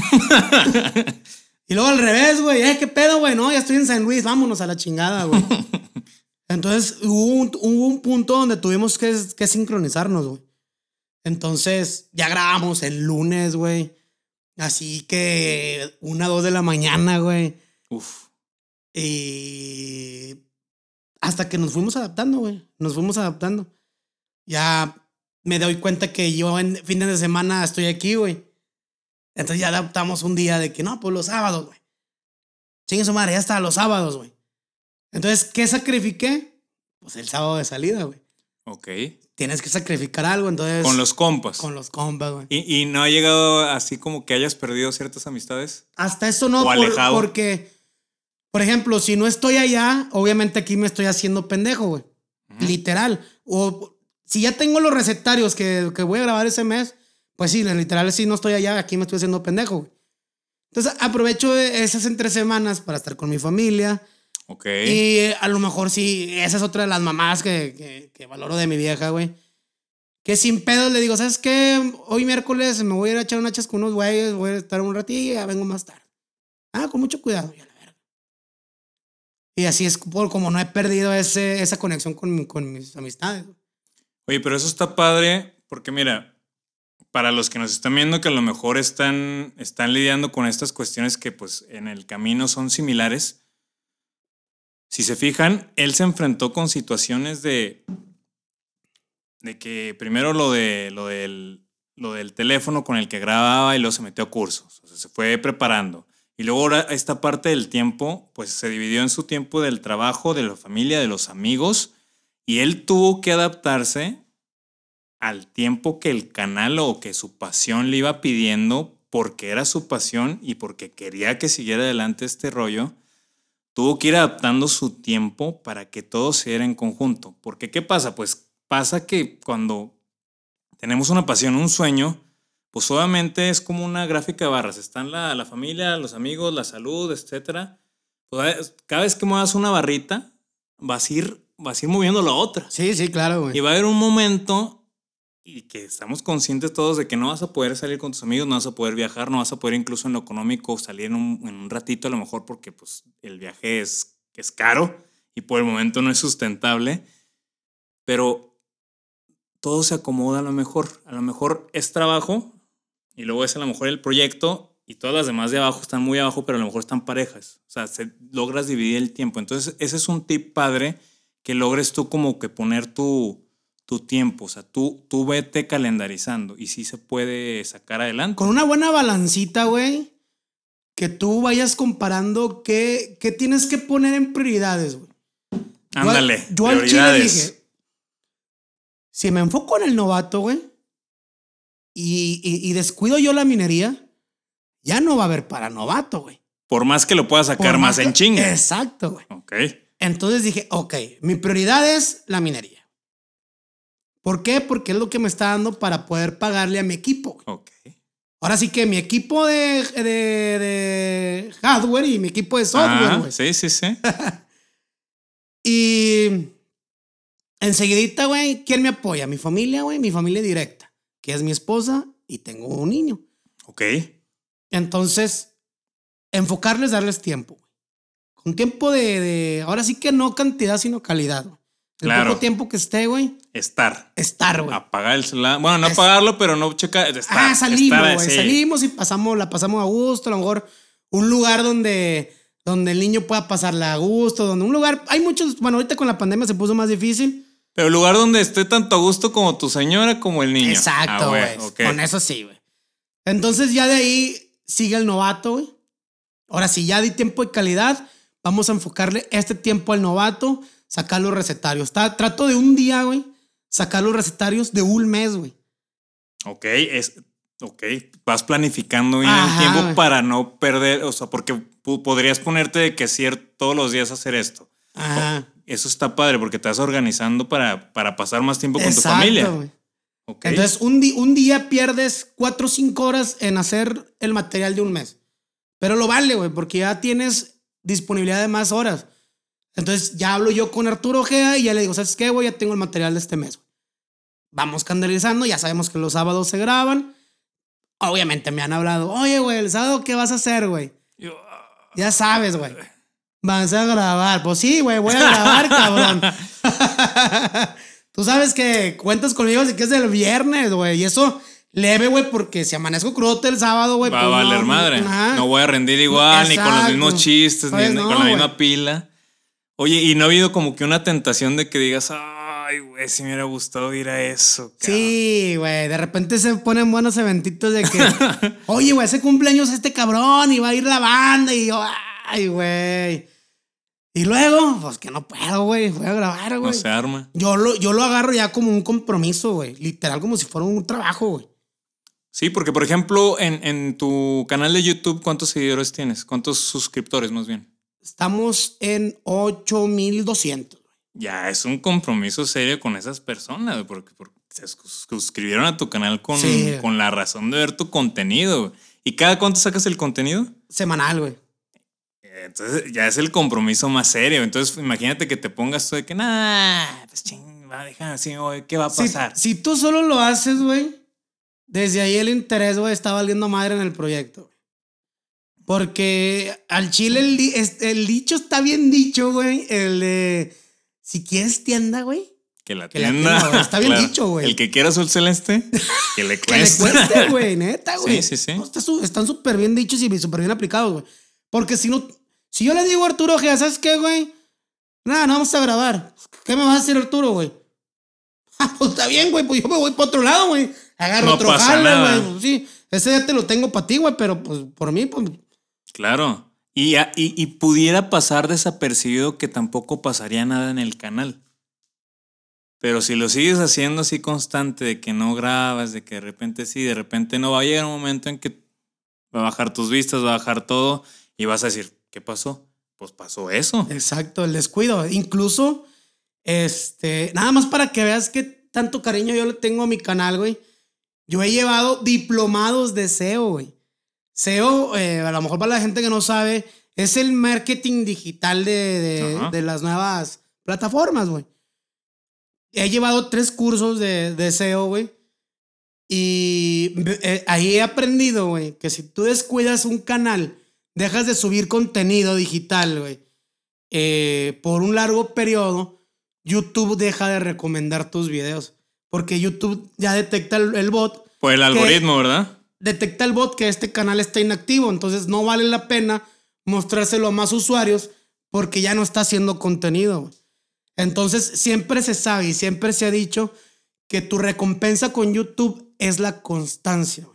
Speaker 2: y luego al revés, güey, eh, qué pedo, güey, no, ya estoy en San Luis, vámonos a la chingada, güey. Entonces hubo un, hubo un punto donde tuvimos que, que sincronizarnos, güey. Entonces ya grabamos el lunes, güey. Así que una, dos de la mañana, güey.
Speaker 1: Uf.
Speaker 2: Y hasta que nos fuimos adaptando, güey. Nos fuimos adaptando. Ya me doy cuenta que yo en fines de semana estoy aquí, güey. Entonces ya adaptamos un día de que no, pues los sábados, güey. Chingue su madre, ya está, los sábados, güey. Entonces, ¿qué sacrifiqué? Pues el sábado de salida, güey.
Speaker 1: Ok.
Speaker 2: Tienes que sacrificar algo, entonces.
Speaker 1: Con los compas.
Speaker 2: Con los compas, güey.
Speaker 1: ¿Y, y no ha llegado así como que hayas perdido ciertas amistades?
Speaker 2: Hasta eso no,
Speaker 1: O
Speaker 2: por-
Speaker 1: alejado.
Speaker 2: porque, por ejemplo, si no estoy allá, obviamente aquí me estoy haciendo pendejo, güey. Literal. O si ya tengo los recetarios que, que voy a grabar ese mes, pues sí, literal, si no estoy allá, aquí me estoy haciendo pendejo, güey. Entonces aprovecho esas entre semanas para estar con mi familia.
Speaker 1: Ok.
Speaker 2: Y eh, a lo mejor sí, esa es otra de las mamás que, que, que valoro de mi vieja, güey. Que sin pedos le digo, ¿sabes qué? Hoy miércoles me voy a ir a echar unas chas con unos güeyes, voy a estar un ratillo y ya vengo más tarde. Ah, con mucho cuidado, ya la verga. Y así es por como no he perdido ese, esa conexión con, con mis amistades.
Speaker 1: Oye, pero eso está padre porque mira, para los que nos están viendo que a lo mejor están, están lidiando con estas cuestiones que pues en el camino son similares, si se fijan, él se enfrentó con situaciones de, de que primero lo, de, lo, del, lo del teléfono con el que grababa y luego se metió a cursos, se fue preparando. Y luego ahora esta parte del tiempo, pues se dividió en su tiempo del trabajo, de la familia, de los amigos, y él tuvo que adaptarse al tiempo que el canal o que su pasión le iba pidiendo, porque era su pasión y porque quería que siguiera adelante este rollo, tuvo que ir adaptando su tiempo para que todo se diera en conjunto. Porque ¿qué pasa? Pues pasa que cuando tenemos una pasión, un sueño, pues obviamente es como una gráfica de barras. Están la, la familia, los amigos, la salud, etc. Pues, cada vez que muevas una barrita, vas a ir, vas a ir moviendo la otra.
Speaker 2: Sí, sí, claro, güey.
Speaker 1: Y va a haber un momento y que estamos conscientes todos de que no vas a poder salir con tus amigos, no vas a poder viajar, no vas a poder incluso en lo económico salir en un, en un ratito a lo mejor porque pues el viaje es, es caro y por el momento no es sustentable, pero todo se acomoda a lo mejor, a lo mejor es trabajo y luego es a lo mejor el proyecto y todas las demás de abajo están muy abajo, pero a lo mejor están parejas, o sea, se, logras dividir el tiempo, entonces ese es un tip padre que logres tú como que poner tu tu tiempo, o sea, tú, tú vete calendarizando y sí se puede sacar adelante.
Speaker 2: Con una buena balancita, güey, que tú vayas comparando qué, qué tienes que poner en prioridades, güey.
Speaker 1: Ándale.
Speaker 2: Yo, al chile dije, si me enfoco en el novato, güey, y, y, descuido yo la minería, ya no va a haber para novato, güey.
Speaker 1: Por más que lo pueda sacar más, en chinga.
Speaker 2: Exacto, güey.
Speaker 1: Ok.
Speaker 2: Entonces dije, ok, mi prioridad es la minería. ¿Por qué? Porque es lo que me está dando para poder pagarle a mi equipo.
Speaker 1: Ok.
Speaker 2: Ahora sí que mi equipo de, de, hardware y mi equipo de software, güey.
Speaker 1: Sí, sí, sí.
Speaker 2: y enseguidita, güey, ¿quién me apoya? Mi familia, güey, mi familia directa, que es mi esposa y tengo un niño.
Speaker 1: Ok.
Speaker 2: Entonces, enfocarles, darles tiempo. Con tiempo de, de, ahora sí que no cantidad, sino calidad. El claro. poco tiempo que esté, güey.
Speaker 1: Estar.
Speaker 2: Estar, güey.
Speaker 1: Apagar el celular. Bueno, no apagarlo, pero no checar. Estar,
Speaker 2: ah, salimos, güey. Salimos y pasamos, la pasamos a gusto. A lo mejor un lugar donde, donde el niño pueda pasarla a gusto. Donde un lugar. Hay muchos. Bueno, ahorita con la pandemia se puso más difícil.
Speaker 1: Pero el lugar donde esté tanto a gusto como tu señora como el niño.
Speaker 2: Exacto, ah, güey. Con eso sí, güey. Entonces ya de ahí sigue el novato, güey. Ahora sí, ya di tiempo y calidad. Vamos a enfocarle este tiempo al novato sacar los recetarios. trato de un día, güey, sacar los recetarios de un mes, güey.
Speaker 1: Ok, es, ok, vas planificando bien el tiempo para no perder, o sea, porque podrías ponerte de que cierto todos los días hacer esto.
Speaker 2: Ajá.
Speaker 1: Eso está padre porque te vas organizando para, para pasar más tiempo con tu familia.
Speaker 2: Okay. Entonces, un, un día pierdes cuatro o cinco horas en hacer el material de un mes. Pero lo vale, güey, porque ya tienes disponibilidad de más horas. Entonces ya hablo yo con Arturo Ojea y ya le digo, ¿sabes qué, güey? Ya tengo el material de este mes. Vamos candelizando, ya sabemos que los sábados se graban. Obviamente me han hablado, oye, güey, el sábado, ¿qué vas a hacer, güey? Ya sabes, güey. Vas a grabar. Pues sí, güey, voy a grabar, cabrón. Tú sabes que cuentas conmigo de que es el viernes, güey. Y eso leve, güey, porque si amanezco crudo el sábado, güey.
Speaker 1: Va a pues valer madre. No voy a rendir igual, ni con los mismos chistes, ni, pues con la misma pila. Oye, ¿y no ha habido como que una tentación de que digas, ay, güey, si me hubiera gustado ir a eso?
Speaker 2: Sí, güey, de repente se ponen buenos eventitos de que, oye, güey, ese cumpleaños este cabrón y va a ir la banda y yo, ay, güey. Y luego, pues que no puedo, güey, voy a grabar, güey.
Speaker 1: No se arma.
Speaker 2: Yo lo, yo lo agarro ya como un compromiso, güey, literal como si fuera un trabajo, güey.
Speaker 1: Sí, porque por ejemplo, en, en tu canal de YouTube, ¿cuántos seguidores tienes? ¿Cuántos suscriptores más bien?
Speaker 2: Estamos en 8200.
Speaker 1: Ya es un compromiso serio con esas personas, porque, se suscribieron a tu canal con, con la razón de ver tu contenido. ¿Y cada cuánto sacas el contenido?
Speaker 2: Semanal, güey.
Speaker 1: Entonces ya es el compromiso más serio. Entonces imagínate que te pongas tú de que, nah, pues ching, va, deja así, güey, ¿qué va a pasar?
Speaker 2: Si, tú solo lo haces, güey, desde ahí el interés, güey, está valiendo madre en el proyecto. Porque al chile el, el dicho está bien dicho, güey. El de, si quieres tienda, güey,
Speaker 1: Que la
Speaker 2: que la
Speaker 1: tienda.
Speaker 2: está bien dicho, güey.
Speaker 1: El que quiera azul celeste, que le
Speaker 2: que le
Speaker 1: cueste.
Speaker 2: cueste, güey, neta, güey.
Speaker 1: Sí, sí, sí.
Speaker 2: No, está están súper bien dichos y súper bien aplicados, güey. Porque si no, si yo le digo a Arturo Ojeda, ¿sabes qué, güey? Nada, no vamos a grabar. ¿Qué me vas a decir, Arturo, güey? Ah, pues está bien, güey, pues yo me voy para otro lado, güey. Agarro
Speaker 1: No
Speaker 2: otro jale, güey. Pues sí, ese ya te lo tengo para ti, güey, pero pues por mí, pues.
Speaker 1: Claro. Y, y pudiera pasar desapercibido que tampoco pasaría nada en el canal. Pero si lo sigues haciendo así constante, de que no grabas, de que de repente sí, de repente no, va a llegar un momento en que va a bajar tus vistas, va a bajar todo y vas a decir, ¿qué pasó? Pues pasó eso.
Speaker 2: Exacto, el descuido. Incluso, este, nada más para que veas que tanto cariño yo le tengo a mi canal, güey. Yo he llevado diplomados de SEO, güey. SEO, eh, a lo mejor para la gente que no sabe, es el marketing digital de, de- las nuevas plataformas, güey. He llevado tres cursos de, de SEO, güey. Y eh, ahí he aprendido, güey, que si tú descuidas un canal, dejas de subir contenido digital, güey, eh, por un largo periodo, YouTube deja de recomendar tus videos. Porque YouTube ya detecta el, el bot,
Speaker 1: Por el algoritmo, ¿verdad?
Speaker 2: Detecta el bot que este canal está inactivo. Entonces no vale la pena mostrárselo a más usuarios porque ya no está haciendo contenido. Entonces siempre se sabe y siempre se ha dicho que tu recompensa con YouTube es la constancia.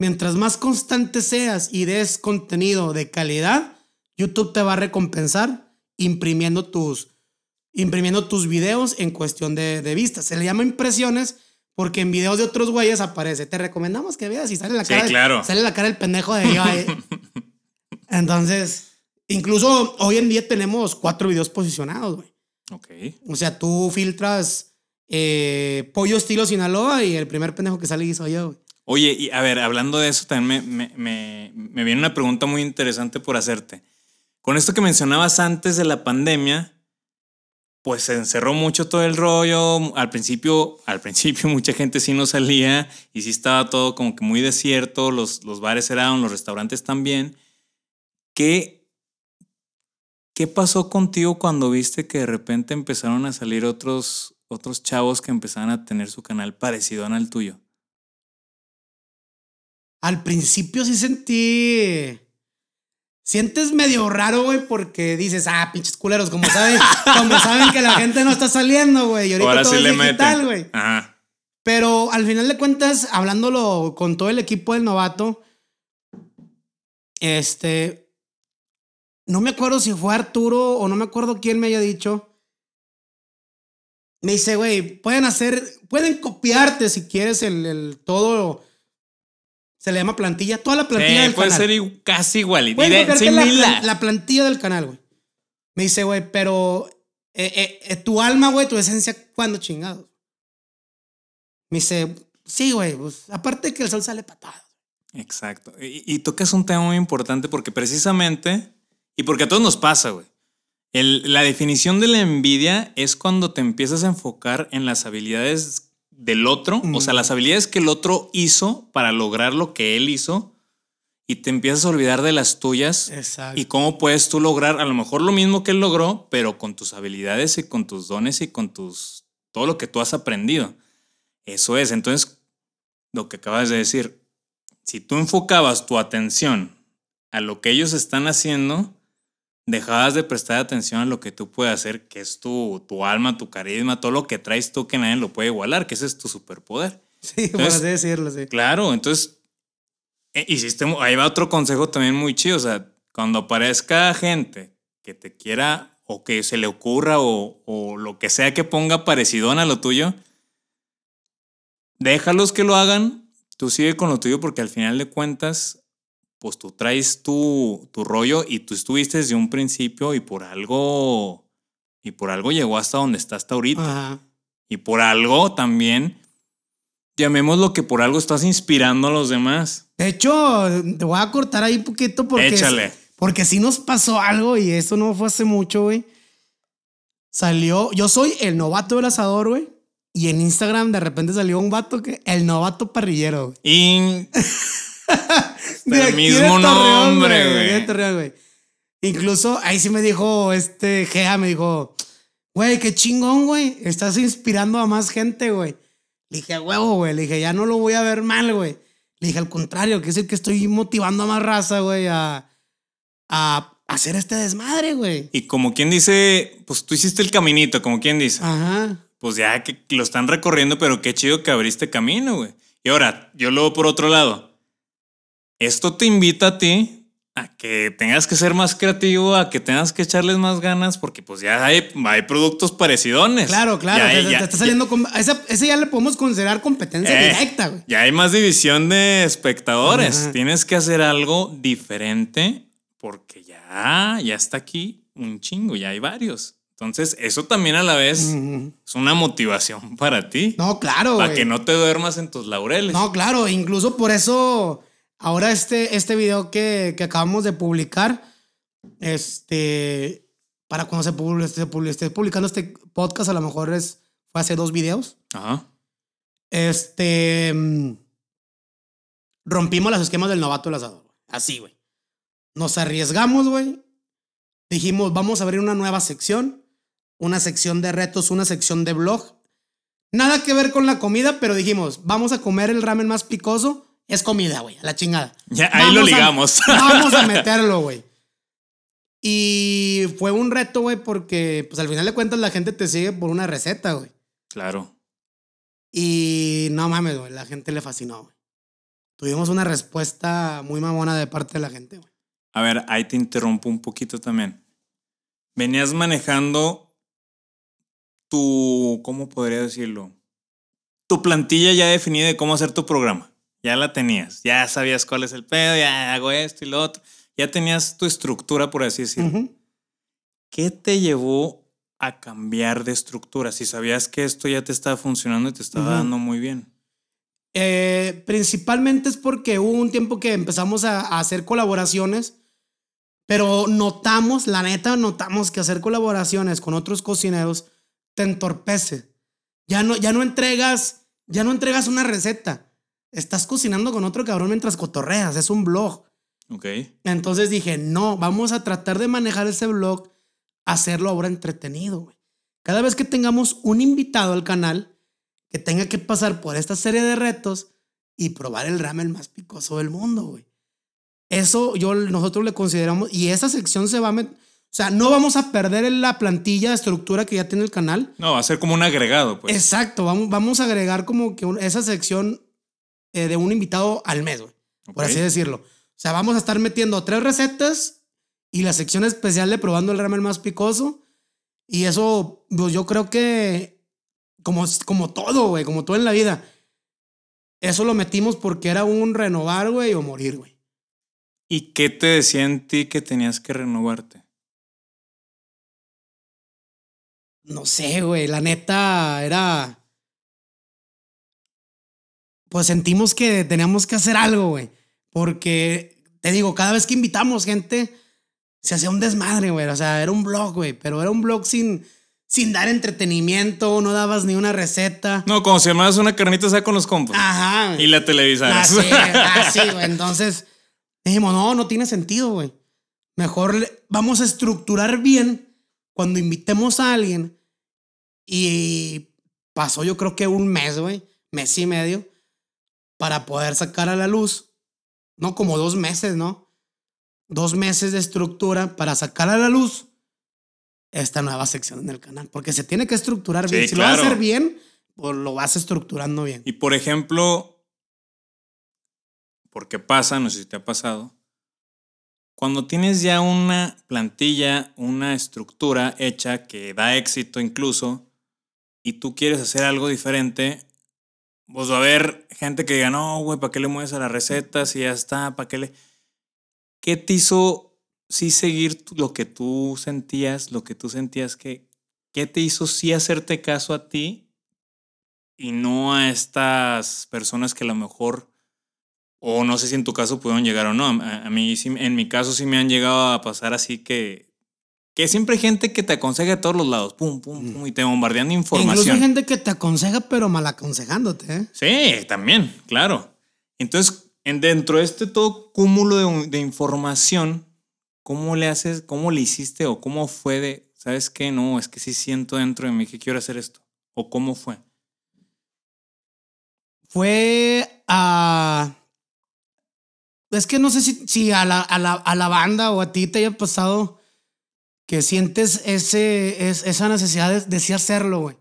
Speaker 2: Mientras más constante seas y des contenido de calidad, YouTube te va a recompensar imprimiendo tus, imprimiendo tus videos en cuestión de, de vistas. Se le llama impresiones porque en videos de otros güeyes aparece. Te recomendamos que veas y sale la
Speaker 1: Sí,
Speaker 2: cara.
Speaker 1: claro.
Speaker 2: Sale la cara del pendejo de yo. ahí. Entonces, incluso hoy en día tenemos cuatro videos posicionados, güey.
Speaker 1: Ok.
Speaker 2: O sea, tú filtras eh, pollo estilo Sinaloa y el primer pendejo que sale soy yo, güey.
Speaker 1: Oye, y a ver, hablando de eso, también me, me, me, me viene una pregunta muy interesante por hacerte. Con esto que mencionabas antes de la pandemia, pues se encerró mucho todo el rollo. Al principio, al principio mucha gente sí no salía y sí estaba todo como que muy desierto. Los, los bares cerraron, los restaurantes también. ¿Qué, ¿Qué pasó contigo cuando viste que de repente empezaron a salir otros, otros chavos que empezaban a tener su canal parecido al tuyo?
Speaker 2: Al principio sí sentí. Sientes medio raro, güey, porque dices, ah, pinches culeros, como saben, como saben que la gente no está saliendo, güey. Y ahorita
Speaker 1: Ahora
Speaker 2: todo
Speaker 1: sí
Speaker 2: es
Speaker 1: le
Speaker 2: digital, güey.
Speaker 1: Ajá.
Speaker 2: Pero al final de cuentas, hablándolo con todo el equipo del novato, este. No me acuerdo si fue Arturo o no me acuerdo quién me haya dicho. Me dice, güey, pueden hacer, pueden copiarte si quieres el, el todo. Se le llama plantilla, toda la plantilla
Speaker 1: Sí,
Speaker 2: del
Speaker 1: puede
Speaker 2: canal.
Speaker 1: ser i- casi igual.
Speaker 2: Pueden la, la plantilla del canal, güey. Me dice, güey, pero eh, eh, eh, tu alma, güey, tu esencia, ¿cuándo chingados? Me dice, sí, güey, pues, aparte que el sol sale patado.
Speaker 1: Exacto. Y, y tocas un tema muy importante porque precisamente, y porque a todos nos pasa, güey. La definición de la envidia es cuando te empiezas a enfocar en las habilidades del otro, o sea,
Speaker 2: Mm.
Speaker 1: las habilidades que el otro hizo para lograr lo que él hizo, y te empiezas a olvidar de las tuyas
Speaker 2: Exacto.
Speaker 1: y cómo puedes tú lograr a lo mejor lo mismo que él logró, pero con tus habilidades y con tus dones y con tus todo lo que tú has aprendido. Eso es. Entonces, lo que acabas de decir, si tú enfocabas tu atención a lo que ellos están haciendo, dejabas de prestar atención a lo que tú puedes hacer, que es tu, tu alma, tu carisma, todo lo que traes tú que nadie lo puede igualar, que ese es tu superpoder.
Speaker 2: sí, por
Speaker 1: entonces-
Speaker 2: así decirlo, sí.
Speaker 1: Claro, entonces eh, hiciste, mu- ahí va otro consejo también muy chido, o sea, cuando aparezca gente que te quiera o que se le ocurra o, o lo que sea que ponga parecidón a lo tuyo, déjalos que lo hagan, tú sigue con lo tuyo porque al final de cuentas, pues tú traes tu, tu rollo y tú estuviste desde un principio y por algo, y por algo llegó hasta donde está hasta ahorita.
Speaker 2: Ajá.
Speaker 1: Y por algo también, llamémoslo que por algo estás inspirando a los demás.
Speaker 2: De hecho, te voy a cortar ahí un poquito porque.
Speaker 1: Échale.
Speaker 2: Porque sí nos pasó algo y eso no fue hace mucho, güey. salió, yo soy el novato del asador, güey. Y en Instagram de repente salió un vato que, el novato parrillero, güey.
Speaker 1: Y
Speaker 2: De
Speaker 1: el
Speaker 2: aquí de
Speaker 1: mismo
Speaker 2: Torreón,
Speaker 1: nombre,
Speaker 2: de
Speaker 1: güey.
Speaker 2: Incluso ahí sí me dijo este Gea, me dijo, güey, qué chingón, güey. Estás inspirando a más gente, güey. Le dije, huevo, güey. Le dije, ya no lo voy a ver mal, güey. Le dije, al contrario, que es el que estoy motivando a más raza, güey, a, a hacer este desmadre, güey.
Speaker 1: Y como quien dice, pues tú hiciste el caminito, como quien dice.
Speaker 2: Ajá.
Speaker 1: Pues ya que lo están recorriendo, pero qué chido que abriste camino, güey. Y ahora, yo lo veo por otro lado. Esto te invita a ti a que tengas que ser más creativo, a que tengas que echarles más ganas, porque pues ya hay, hay productos parecidones.
Speaker 2: Claro, claro.
Speaker 1: Ya-
Speaker 2: te,
Speaker 1: ya-
Speaker 2: está saliendo con. Esa, ese ya le podemos considerar competencia
Speaker 1: Eh,
Speaker 2: directa, güey.
Speaker 1: Ya hay más división de espectadores.
Speaker 2: Ajá.
Speaker 1: Tienes que hacer algo diferente porque ya, ya está aquí un chingo, ya hay varios. Entonces, eso también a la vez es una motivación para ti.
Speaker 2: No, claro,
Speaker 1: para que no te duermas en tus laureles.
Speaker 2: No, claro, incluso por eso ahora este, este video que, que acabamos de publicar, este, para cuando se, publi- se publi- esté publicando este podcast, a lo mejor es, fue hace dos videos,
Speaker 1: Ajá.
Speaker 2: este, mm, rompimos los esquemas del novato del asador, así, güey. Nos arriesgamos, güey. Dijimos, vamos a abrir una nueva sección, una sección de retos, una sección de blog. Nada que ver con la comida, pero dijimos, vamos a comer el ramen más picoso. Es comida, güey, a la chingada.
Speaker 1: Ya, ahí lo
Speaker 2: Vamos a-
Speaker 1: ligamos.
Speaker 2: vamos a meterlo, güey. Y fue un reto, güey, porque pues al final de cuentas la gente te sigue por una receta, güey.
Speaker 1: claro.
Speaker 2: Y no mames, güey, la gente le fascinó, güey. Tuvimos una respuesta muy mamona de parte de la gente, güey.
Speaker 1: A ver, ahí te interrumpo un poquito también. Venías manejando tu, ¿cómo podría decirlo? Tu plantilla ya definida de cómo hacer tu programa. Ya la tenías. Ya sabías cuál es el pedo, ya hago esto y lo otro. Ya tenías tu estructura, por así decirlo.
Speaker 2: Ujú.
Speaker 1: ¿Qué te llevó a cambiar de estructura? Si sabías que esto ya te estaba funcionando y te estaba dando muy bien.
Speaker 2: Eh, principalmente es porque hubo un tiempo que empezamos a, a hacer colaboraciones, pero notamos, la neta, notamos que hacer colaboraciones con otros cocineros te entorpece. Ya no, ya no entregas, ya no entregas una receta. Estás cocinando con otro cabrón mientras cotorreas, es un blog.
Speaker 1: Ok.
Speaker 2: Entonces dije, no, vamos a tratar de manejar ese blog, hacerlo ahora entretenido, güey. Cada vez que tengamos un invitado al canal que tenga que pasar por esta serie de retos y probar el ramen más picoso del mundo, güey. Eso yo, nosotros le consideramos, y esa sección se va a met- o sea, no vamos a perder la plantilla de estructura que ya tiene el canal.
Speaker 1: No, va a ser como un agregado, pues.
Speaker 2: Exacto, vamos, vamos a agregar como que un- esa sección eh, de un invitado al mes, güey por así decirlo. O sea, vamos a estar metiendo tres recetas y la sección especial de probando el ramen más picoso. Y eso, pues yo creo que, como, como todo, güey, como todo en la vida, eso lo metimos porque era un renovar, güey, o morir, güey.
Speaker 1: ¿Y qué te decía en ti que tenías que renovarte?
Speaker 2: No sé, güey, la neta era... Pues sentimos que teníamos que hacer algo, güey. Porque, te digo, cada vez que invitamos gente, se hacía un desmadre, güey. O sea, era un blog, güey. Pero era un blog sin, sin dar entretenimiento, no dabas ni una receta.
Speaker 1: No, como si armabas una carnita asada con los compas.
Speaker 2: Ajá. güey.
Speaker 1: Y la televisaras.
Speaker 2: Así, así, güey. Entonces dijimos, no, no tiene sentido, güey. Mejor vamos a estructurar bien cuando invitemos a alguien. Y pasó yo creo que un mes, güey, mes y medio, para poder sacar a la luz. No, como dos meses, ¿no? Dos meses de estructura para sacar a la luz esta nueva sección en el canal. Porque se tiene que estructurar bien. Si lo vas a hacer bien, pues lo vas estructurando bien.
Speaker 1: Y por ejemplo, porque pasa, no sé si te ha pasado, cuando tienes ya una plantilla, una estructura hecha que da éxito incluso, y tú quieres hacer algo diferente, pues va a haber gente que diga, no, güey, ¿para qué le mueves a las recetas? Y ya está, ¿para qué le...? ¿Qué te hizo sí seguir lo que tú sentías, lo que tú sentías que... ¿Qué te hizo sí hacerte caso a ti y no a estas personas que a lo mejor, o no sé si en tu caso pudieron llegar o no. A, mí, en mi caso sí me han llegado a pasar así que, que siempre hay gente que te aconseja de todos los lados, pum, pum, pum, y te bombardean de
Speaker 2: Incluso hay
Speaker 1: información.
Speaker 2: gente que te aconseja, pero mal aconsejándote, ¿eh?
Speaker 1: Sí, también, claro. Entonces, en, dentro de este todo cúmulo de, de información, ¿cómo le haces, cómo le hiciste o cómo fue de, sabes qué? No, es que sí siento dentro de mí que quiero hacer esto. ¿O cómo fue?
Speaker 2: Fue a. Es que no sé si, si a, la, a, la, a la banda o a ti te haya pasado que sientes ese, es, esa necesidad de, de sí hacerlo, güey.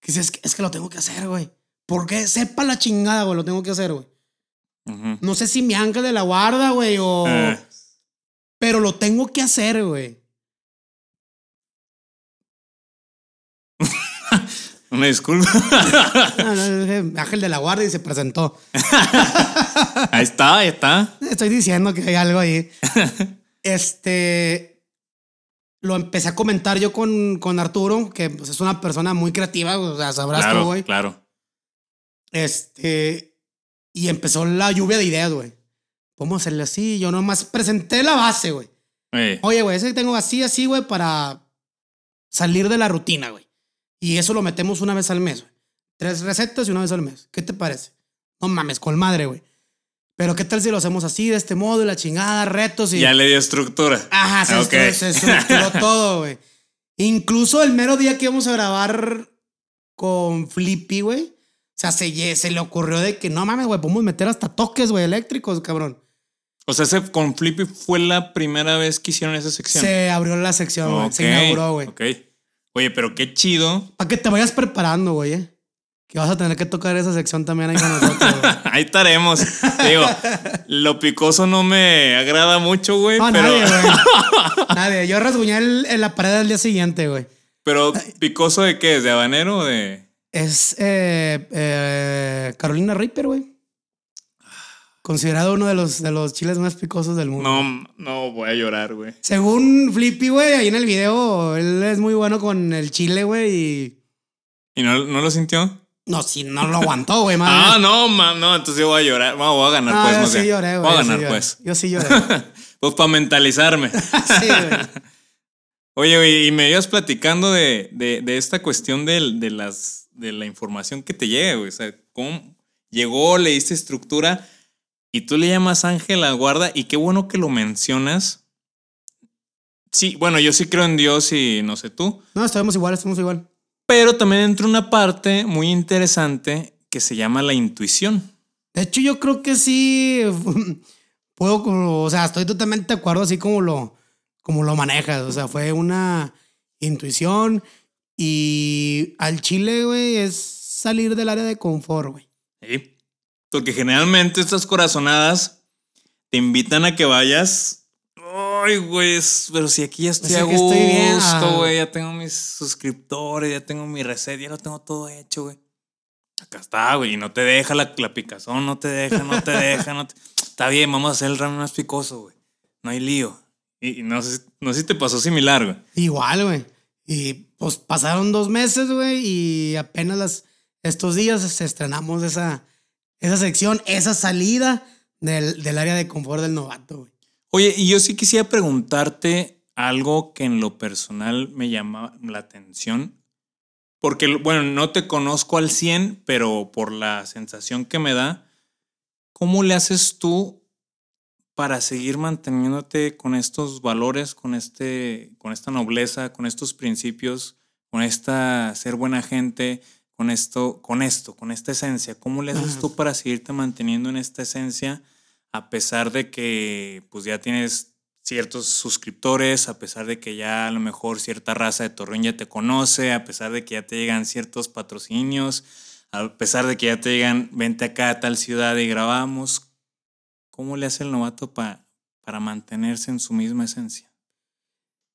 Speaker 2: Que dices, es que, es que lo tengo que hacer, güey. Porque sepa la chingada, güey, lo tengo que hacer, güey. No sé si mi ángel de la guarda, güey, o.
Speaker 1: Eh,
Speaker 2: Pero lo tengo que hacer, güey.
Speaker 1: una disculpa.
Speaker 2: No, ángel de la guarda y se presentó.
Speaker 1: ahí está, ahí está.
Speaker 2: Estoy diciendo que hay algo ahí. Este. Lo empecé a comentar yo con, con Arturo, que pues, es una persona muy creativa, o sea, sabrás tú, güey.
Speaker 1: claro.
Speaker 2: Este. Y empezó la lluvia de ideas, güey. Podemos hacerle así. Yo nomás presenté la base, güey.
Speaker 1: Eh,
Speaker 2: Oye, güey, ese que tengo así, así, güey, para salir de la rutina, güey. Y eso lo metemos una vez al mes, güey. Tres recetas y una vez al mes. ¿Qué te parece? No mames, con madre, güey. Pero ¿qué tal si lo hacemos así, de este modo, y la chingada, retos y...
Speaker 1: Ya le dio estructura.
Speaker 2: Ajá, se,
Speaker 1: Ah,
Speaker 2: estru-
Speaker 1: ok.
Speaker 2: se estructuró todo, güey. Incluso el mero día que íbamos a grabar con Flippy, güey. O sea, se, se le ocurrió de que no mames, güey, podemos meter hasta toques, güey, eléctricos, cabrón.
Speaker 1: O sea, ese con Flippy fue la primera vez que hicieron esa sección.
Speaker 2: Se abrió la sección, güey. Se inauguró, güey.
Speaker 1: Ok. Oye, pero qué chido.
Speaker 2: Para que te vayas preparando, güey, eh. Que vas a tener que tocar esa sección también ahí con nosotros.
Speaker 1: Ahí estaremos. Digo, lo picoso no me agrada mucho, güey.
Speaker 2: No,
Speaker 1: pero,
Speaker 2: nadie, güey. Nadie. Yo rasguñé el- en la pared del día siguiente, güey.
Speaker 1: pero picoso de qué? ¿De habanero o de.?
Speaker 2: Es eh, eh, Carolina Reaper, güey. Considerado uno de los, de los chiles más picosos del mundo.
Speaker 1: No, no voy a llorar, güey.
Speaker 2: Según Flippy, güey, ahí en el video, él es muy bueno con el chile, güey, y...
Speaker 1: ¿Y no, no lo sintió?
Speaker 2: No, si no lo aguantó, güey, madre.
Speaker 1: Ah, no, ma, no, entonces yo voy a llorar. No, voy a ganar,
Speaker 2: No,
Speaker 1: pues.
Speaker 2: yo
Speaker 1: más
Speaker 2: sí lloré, güey.
Speaker 1: Voy a
Speaker 2: sí
Speaker 1: ganar, pues.
Speaker 2: Yo sí lloré.
Speaker 1: pues para mentalizarme.
Speaker 2: sí, güey.
Speaker 1: Oye, güey, y me ibas platicando de, de, de esta cuestión de, las, de la información que te llega, güey. O sea, cómo llegó, le diste estructura y tú le llamas Ángel a guarda y qué bueno que lo mencionas. Sí, bueno, yo sí creo en Dios y no sé tú,
Speaker 2: No, estamos igual, estamos igual.
Speaker 1: Pero también entra una parte muy interesante que se llama la intuición.
Speaker 2: De hecho, yo creo que sí puedo, o sea, estoy totalmente de acuerdo así como lo, como lo manejas. O sea, fue una intuición y al chile, güey, es salir del área de confort, güey.
Speaker 1: ¿sí? Porque generalmente estas corazonadas te invitan a que vayas. Ay, güey, pero si aquí ya estoy
Speaker 2: O sea,
Speaker 1: a
Speaker 2: que estoy bien,
Speaker 1: gusto,
Speaker 2: ah.
Speaker 1: güey. Ya tengo mis suscriptores, ya tengo mi receta, ya lo tengo todo hecho, güey. Acá está, güey. Y no te deja la, la picazón, no te deja, no te deja. No te- Está bien, vamos a hacer el ramen más picoso, güey. No hay lío. Y, y no, sé, no sé si te pasó similar, güey.
Speaker 2: Igual, güey. Y pues pasaron dos meses, güey, y apenas las, estos días estrenamos esa, esa sección, esa salida del, del área de confort del novato, güey.
Speaker 1: Oye, y yo sí quisiera preguntarte algo que en lo personal me llama la atención. Porque, bueno, no te conozco al 100, pero por la sensación que me da, ¿cómo le haces tú para seguir manteniéndote con estos valores, con, este, con esta nobleza, con estos principios, con esta ser buena gente, con esto, con esto, con esta esencia? ¿Cómo le haces tú para seguirte manteniendo en esta esencia? A pesar de que pues ya tienes ciertos suscriptores, a pesar de que ya a lo mejor cierta raza de Torreón ya te conoce, a pesar de que ya te llegan ciertos patrocinios, a pesar de que ya te llegan, vente acá a tal ciudad y grabamos, ¿cómo le hace el novato pa- para mantenerse en su misma esencia?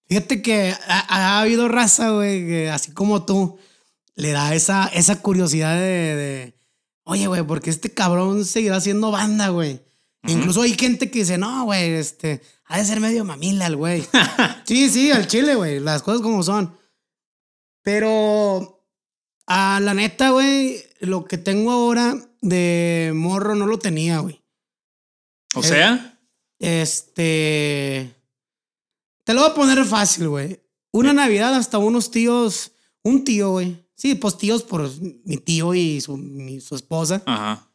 Speaker 2: Fíjate que ha, ha habido raza, güey, que así como tú, le da esa, esa curiosidad de, de, oye, güey, porque este cabrón seguirá haciendo banda, güey. Incluso hay gente que dice, no, güey, este, ha de ser medio mamila el güey. sí, sí, al chile, güey, las cosas como son. Pero, a la neta, güey, lo que tengo ahora de morro no lo tenía, güey.
Speaker 1: O
Speaker 2: Eh,
Speaker 1: sea,
Speaker 2: Este. Te lo voy a poner fácil, güey. Una Navidad hasta unos tíos, un tío, güey. Sí, pues tíos por mi tío y su, mi- su esposa.
Speaker 1: Ajá.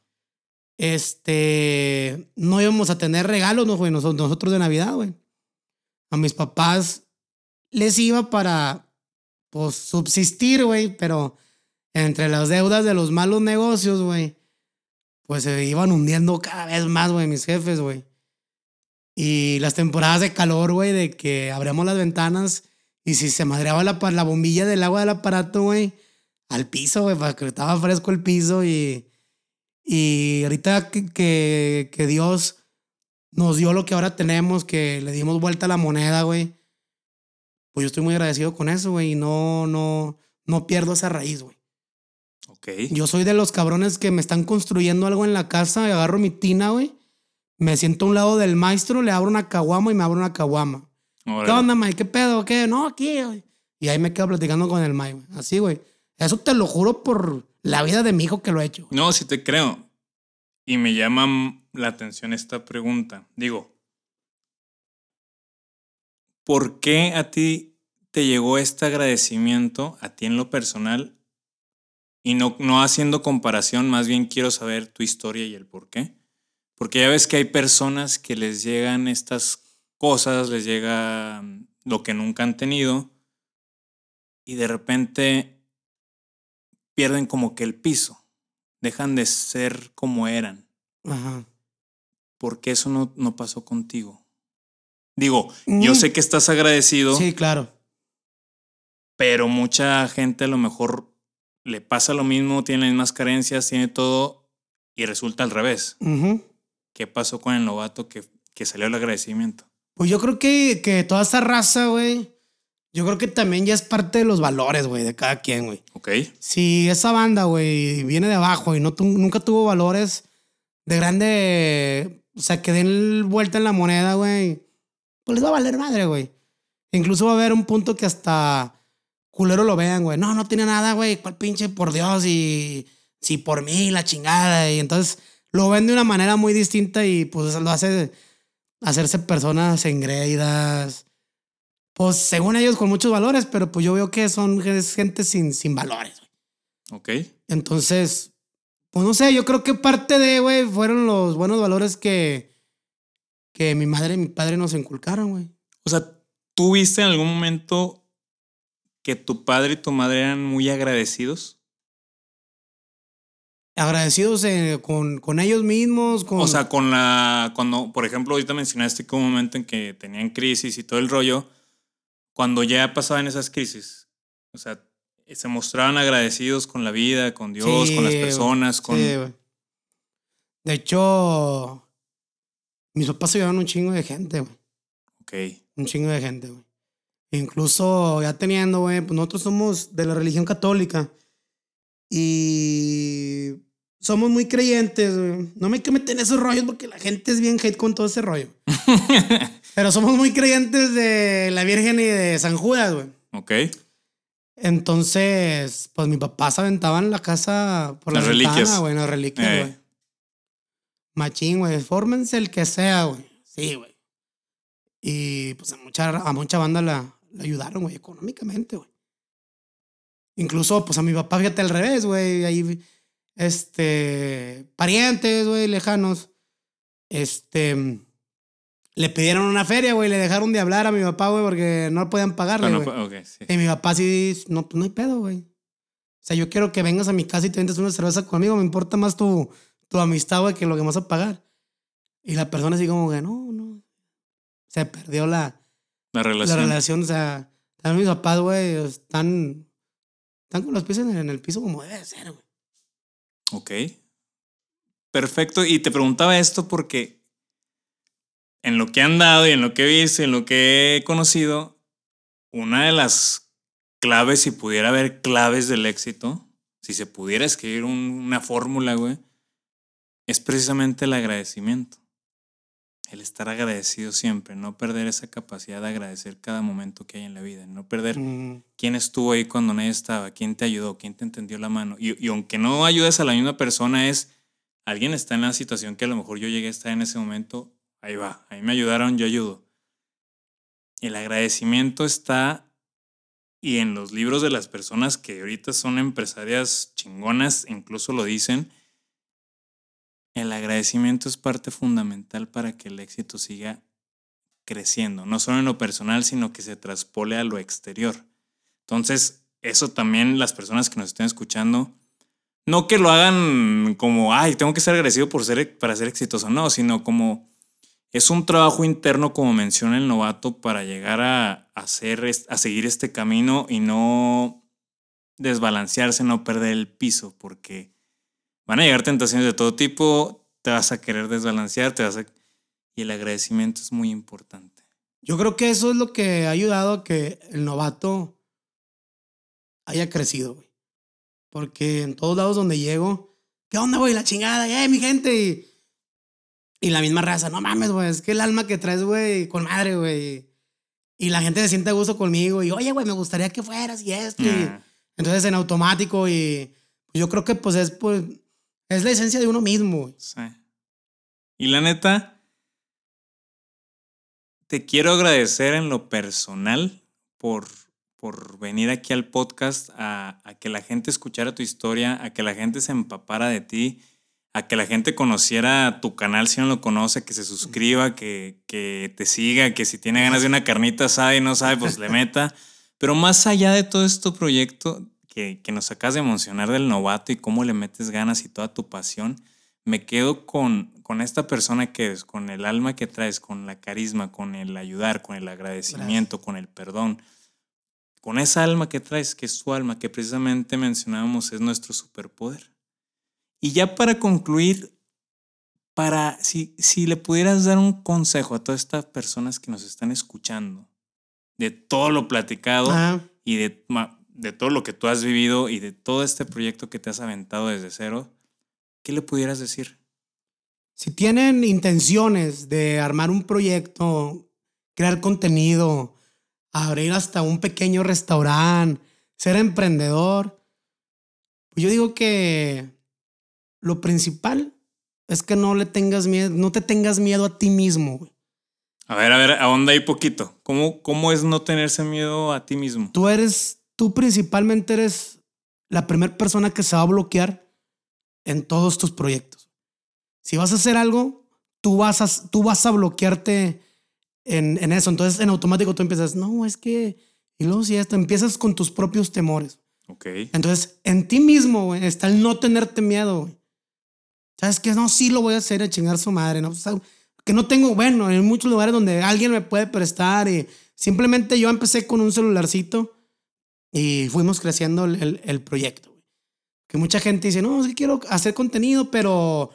Speaker 2: Este, no íbamos a tener regalos, no, güey, nosotros, de Navidad, güey. A mis papás les iba para, pues, subsistir, güey, pero entre las deudas de los malos negocios, güey, pues se iban hundiendo cada vez más, güey, mis jefes, güey. Y las temporadas de calor, güey, de que abríamos las ventanas y si se madreaba la, la bombilla del agua del aparato, güey, al piso, güey, para que estaba fresco el piso y... Y ahorita que, que, que Dios nos dio lo que ahora tenemos, que le dimos vuelta a la moneda, güey. Pues yo estoy muy agradecido con eso, güey. Y no, no, no pierdo esa raíz, güey.
Speaker 1: Ok.
Speaker 2: Yo soy de los cabrones que me están construyendo algo en la casa y agarro mi tina, güey. Me siento a un lado del maestro, le abro una caguama y me abro una caguama. ¿Qué onda, May? ¿Qué pedo? ¿Qué? No, aquí, güey. Y ahí me quedo platicando con el May, güey. Así, güey. Eso te lo juro por la vida de mi hijo que lo he hecho.
Speaker 1: No, sí te creo. Y me llama la atención esta pregunta. Digo, ¿por qué a ti te llegó este agradecimiento, a ti en lo personal? Y no, no haciendo comparación, más bien quiero saber tu historia y el por qué. Porque ya ves que hay personas que les llegan estas cosas, les llega mm, lo que nunca han tenido y de repente pierden como que el piso, dejan de ser como eran.
Speaker 2: Ajá.
Speaker 1: ¿Por qué eso no, no pasó contigo? Digo, yo sé que estás agradecido,
Speaker 2: Sí, claro.
Speaker 1: pero mucha gente a lo mejor le pasa lo mismo, tiene las mismas carencias, tiene todo y resulta al revés.
Speaker 2: Ujú.
Speaker 1: ¿Qué pasó con el novato que, que salió el agradecimiento?
Speaker 2: Pues yo creo que, que toda esa raza, güey, yo creo que también ya es parte de los valores, güey, de cada quien, güey.
Speaker 1: ¿Ok?
Speaker 2: Si esa banda, güey, viene de abajo y no tu- nunca tuvo valores de grande, o sea, que den vuelta en la moneda, güey, pues les va a valer madre, güey. Incluso va a haber un punto que hasta culero lo vean, güey. No, no tiene nada, güey. ¿Cuál pinche por Dios? Y si por mí, la chingada. Y entonces lo ven de una manera muy distinta y pues lo hace hacerse personas engreídas. Pues según ellos con muchos valores, pero pues yo veo que son gente sin, sin valores. güey.
Speaker 1: ¿Ok?
Speaker 2: Entonces, pues no sé, yo creo que parte de, güey, fueron los buenos valores que, que mi madre y mi padre nos inculcaron, güey.
Speaker 1: O sea, ¿tú viste en algún momento que tu padre y tu madre eran muy agradecidos?
Speaker 2: Agradecidos eh, con, con ellos mismos, con...
Speaker 1: O sea, con la. Cuando, por ejemplo, ahorita mencionaste que un momento en que tenían crisis y todo el rollo. Cuando ya pasaban esas crisis, o sea, se mostraban agradecidos con la vida, con Dios,
Speaker 2: Sí,
Speaker 1: con las personas, con.
Speaker 2: Sí. De hecho, mis papás se llevaron un chingo de gente, güey.
Speaker 1: Ok.
Speaker 2: Un chingo de gente, güey. Incluso ya teniendo, güey, pues nosotros somos de la religión católica. Y somos muy creyentes, güey. No me hay que meter en esos rollos porque la gente es bien hate con todo ese rollo. Pero somos muy creyentes de la Virgen y de San Judas, güey.
Speaker 1: ok.
Speaker 2: Entonces, pues mi papá se aventaba en la casa por
Speaker 1: Las
Speaker 2: la
Speaker 1: reliquias.
Speaker 2: güey, las reliquias,
Speaker 1: Eh.
Speaker 2: güey. Machín, güey. Fórmense el que sea, güey. Sí, güey. Y pues a mucha, a mucha banda la, la ayudaron, güey, económicamente, güey. Incluso, pues a mi papá, fíjate al revés, güey. Ahí, este, parientes, güey, lejanos. Este, le pidieron una feria, güey. Le dejaron de hablar a mi papá, güey, porque no podían pagarle,
Speaker 1: Ah, no,
Speaker 2: güey.
Speaker 1: sí.
Speaker 2: Y mi papá sí, no, pues no hay pedo, güey. O sea, yo quiero que vengas a mi casa y te vendas una cerveza conmigo. Me importa más tu, tu amistad, güey, que lo que vas a pagar. Y la persona así como que, no, no. Se perdió la,
Speaker 1: La
Speaker 2: la
Speaker 1: relación.
Speaker 2: relación. O sea, también mis papás, güey, están, están con los pies en el, en el piso como debe ser, güey.
Speaker 1: Ok. Perfecto. Y te preguntaba esto porque en lo que han dado y en lo que he visto y en lo que he conocido, una de las claves, si pudiera haber claves del éxito, si se pudiera escribir un- una fórmula, güey, es precisamente el agradecimiento. El estar agradecido siempre, no perder esa capacidad de agradecer cada momento que hay en la vida, no perder
Speaker 2: Mm,
Speaker 1: quién estuvo ahí cuando nadie estaba, quién te ayudó, quién te entendió la mano. Y, y aunque no ayudes a la misma persona, es alguien está en la situación que a lo mejor yo llegué a estar en ese momento, ahí va, ahí me ayudaron, yo ayudo. el agradecimiento está y en los libros de las personas que ahorita son empresarias chingonas, incluso lo dicen, el agradecimiento es parte fundamental para que el éxito siga creciendo, no solo en lo personal, sino que se traspole a lo exterior. Entonces, eso también las personas que nos estén escuchando, no que lo hagan como, ay, tengo que ser agradecido por ser, para ser exitoso, no, sino como es un trabajo interno, como menciona el novato, para llegar a, hacer, a seguir este camino y no desbalancearse, no perder el piso, porque van a llegar tentaciones de todo tipo, te vas a querer desbalancear, te vas a... y el agradecimiento es muy importante.
Speaker 2: Yo creo que eso es lo que ha ayudado a que el novato haya crecido, güey. Porque en todos lados donde llego, ¿qué onda, güey? La chingada, ¡eh, mi gente! Y la misma raza, no mames, güey, es que el alma que traes, güey, con madre, güey. Y la gente se siente a gusto conmigo y, oye, güey, me gustaría que fueras y esto. entonces en automático y yo creo que pues es, pues, es la esencia de uno mismo.
Speaker 1: Sí. Y la neta, te quiero agradecer en lo personal por, por venir aquí al podcast a, a que la gente escuchara tu historia, a que la gente se empapara de ti a que la gente conociera tu canal si no lo conoce, que se suscriba, que, que te siga, que si tiene ganas de una carnita sabe y no sabe, pues le meta. Pero más allá de todo este proyecto que, que nos acabas de emocionar del novato y cómo le metes ganas y toda tu pasión, me quedo con, con esta persona que eres, con el alma que traes, con la carisma, con el ayudar, con el agradecimiento, con el perdón. Con esa alma que traes, que es tu alma, que precisamente mencionábamos es nuestro superpoder. Y ya para concluir, para si, si le pudieras dar un consejo a todas estas personas que nos están escuchando, de todo lo platicado y de, de todo lo que tú has vivido y de todo este proyecto que te has aventado desde cero, ¿qué le pudieras decir?
Speaker 2: Si tienen intenciones de armar un proyecto, crear contenido, abrir hasta un pequeño restaurante, ser emprendedor, pues yo digo que lo principal es que no le tengas miedo, no te tengas miedo a ti mismo, güey.
Speaker 1: A ver, a ver, ahonda ahí poquito. ¿Cómo, ¿Cómo es no tenerse miedo a ti mismo?
Speaker 2: Tú eres, tú principalmente eres la primera persona que se va a bloquear en todos tus proyectos. Si vas a hacer algo, tú vas a, tú vas a bloquearte en, en eso. Entonces, en automático tú empiezas, no, es que, y luego si esto, empiezas con tus propios temores.
Speaker 1: Ok.
Speaker 2: Entonces, en ti mismo, güey, está el no tenerte miedo, güey. ¿Sabes qué? No, sí lo voy a hacer a chingar su madre, ¿no? que no tengo, bueno, en muchos lugares donde alguien me puede prestar y simplemente yo empecé con un celularcito y fuimos creciendo el, el, proyecto. Que mucha gente dice, no, sí quiero hacer contenido, pero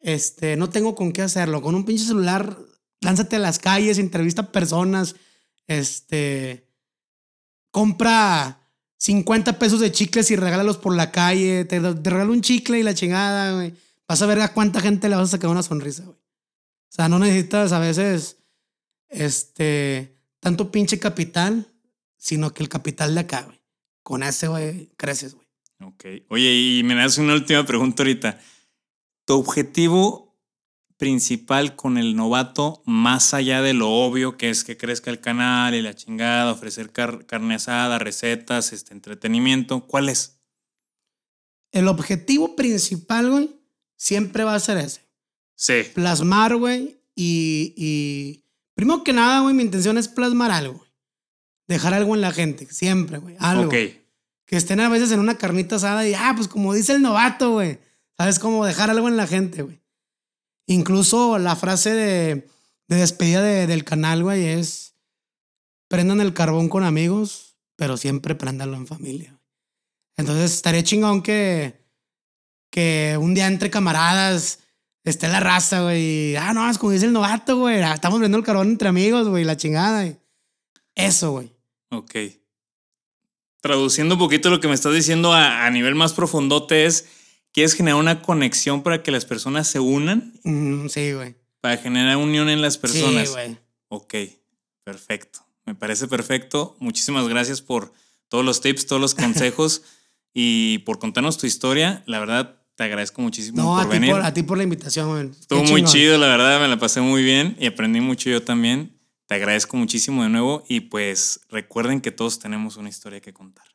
Speaker 2: este, no tengo con qué hacerlo. Con un pinche celular, lánzate a las calles, entrevista a personas, este, compra 50 pesos de chicles y regálalos por la calle, te, te regalo un chicle y la chingada, güey vas a ver a cuánta gente le vas a sacar una sonrisa, güey. O sea, no necesitas a veces, este, tanto pinche capital, sino que el capital de acá, güey. Con ese, güey, creces, güey.
Speaker 1: Ok. Oye, y me das una última pregunta ahorita. ¿Tu objetivo principal con el novato, más allá de lo obvio que es que crezca el canal y la chingada, ofrecer carne asada, recetas, este entretenimiento, ¿cuál es?
Speaker 2: El objetivo principal, güey, siempre va a ser ese.
Speaker 1: Sí.
Speaker 2: Plasmar, güey. Y, y, primero que nada, güey, mi intención es plasmar algo. Dejar algo en la gente, siempre, güey. Algo. Ok. Que estén a veces en una carnita asada y, ah, pues como dice el novato, güey. ¿Sabes cómo dejar algo en la gente, güey? Incluso la frase de, de despedida del canal, güey, es prendan el carbón con amigos, pero siempre préndanlo en familia. Entonces estaría chingón que que un día entre camaradas esté la raza, güey. Ah, no, es como dice el novato, güey. Ah, estamos viendo el carbón entre amigos, güey, la chingada. Eso, güey.
Speaker 1: Ok. Traduciendo un poquito lo que me estás diciendo a, nivel más profundote es, ¿quieres generar una conexión para que las personas se unan?
Speaker 2: sí, güey.
Speaker 1: Para generar unión en las personas.
Speaker 2: Sí, güey.
Speaker 1: Ok, perfecto. Me parece perfecto. Muchísimas gracias por todos los tips, todos los consejos y por contarnos tu historia. La verdad, te agradezco muchísimo
Speaker 2: no,
Speaker 1: por
Speaker 2: a
Speaker 1: venir.
Speaker 2: Ti por, a ti por la invitación, güey.
Speaker 1: Estuvo muy chido, la verdad, me la pasé muy bien y aprendí mucho yo también. Te agradezco muchísimo de nuevo y pues recuerden que todos tenemos una historia que contar.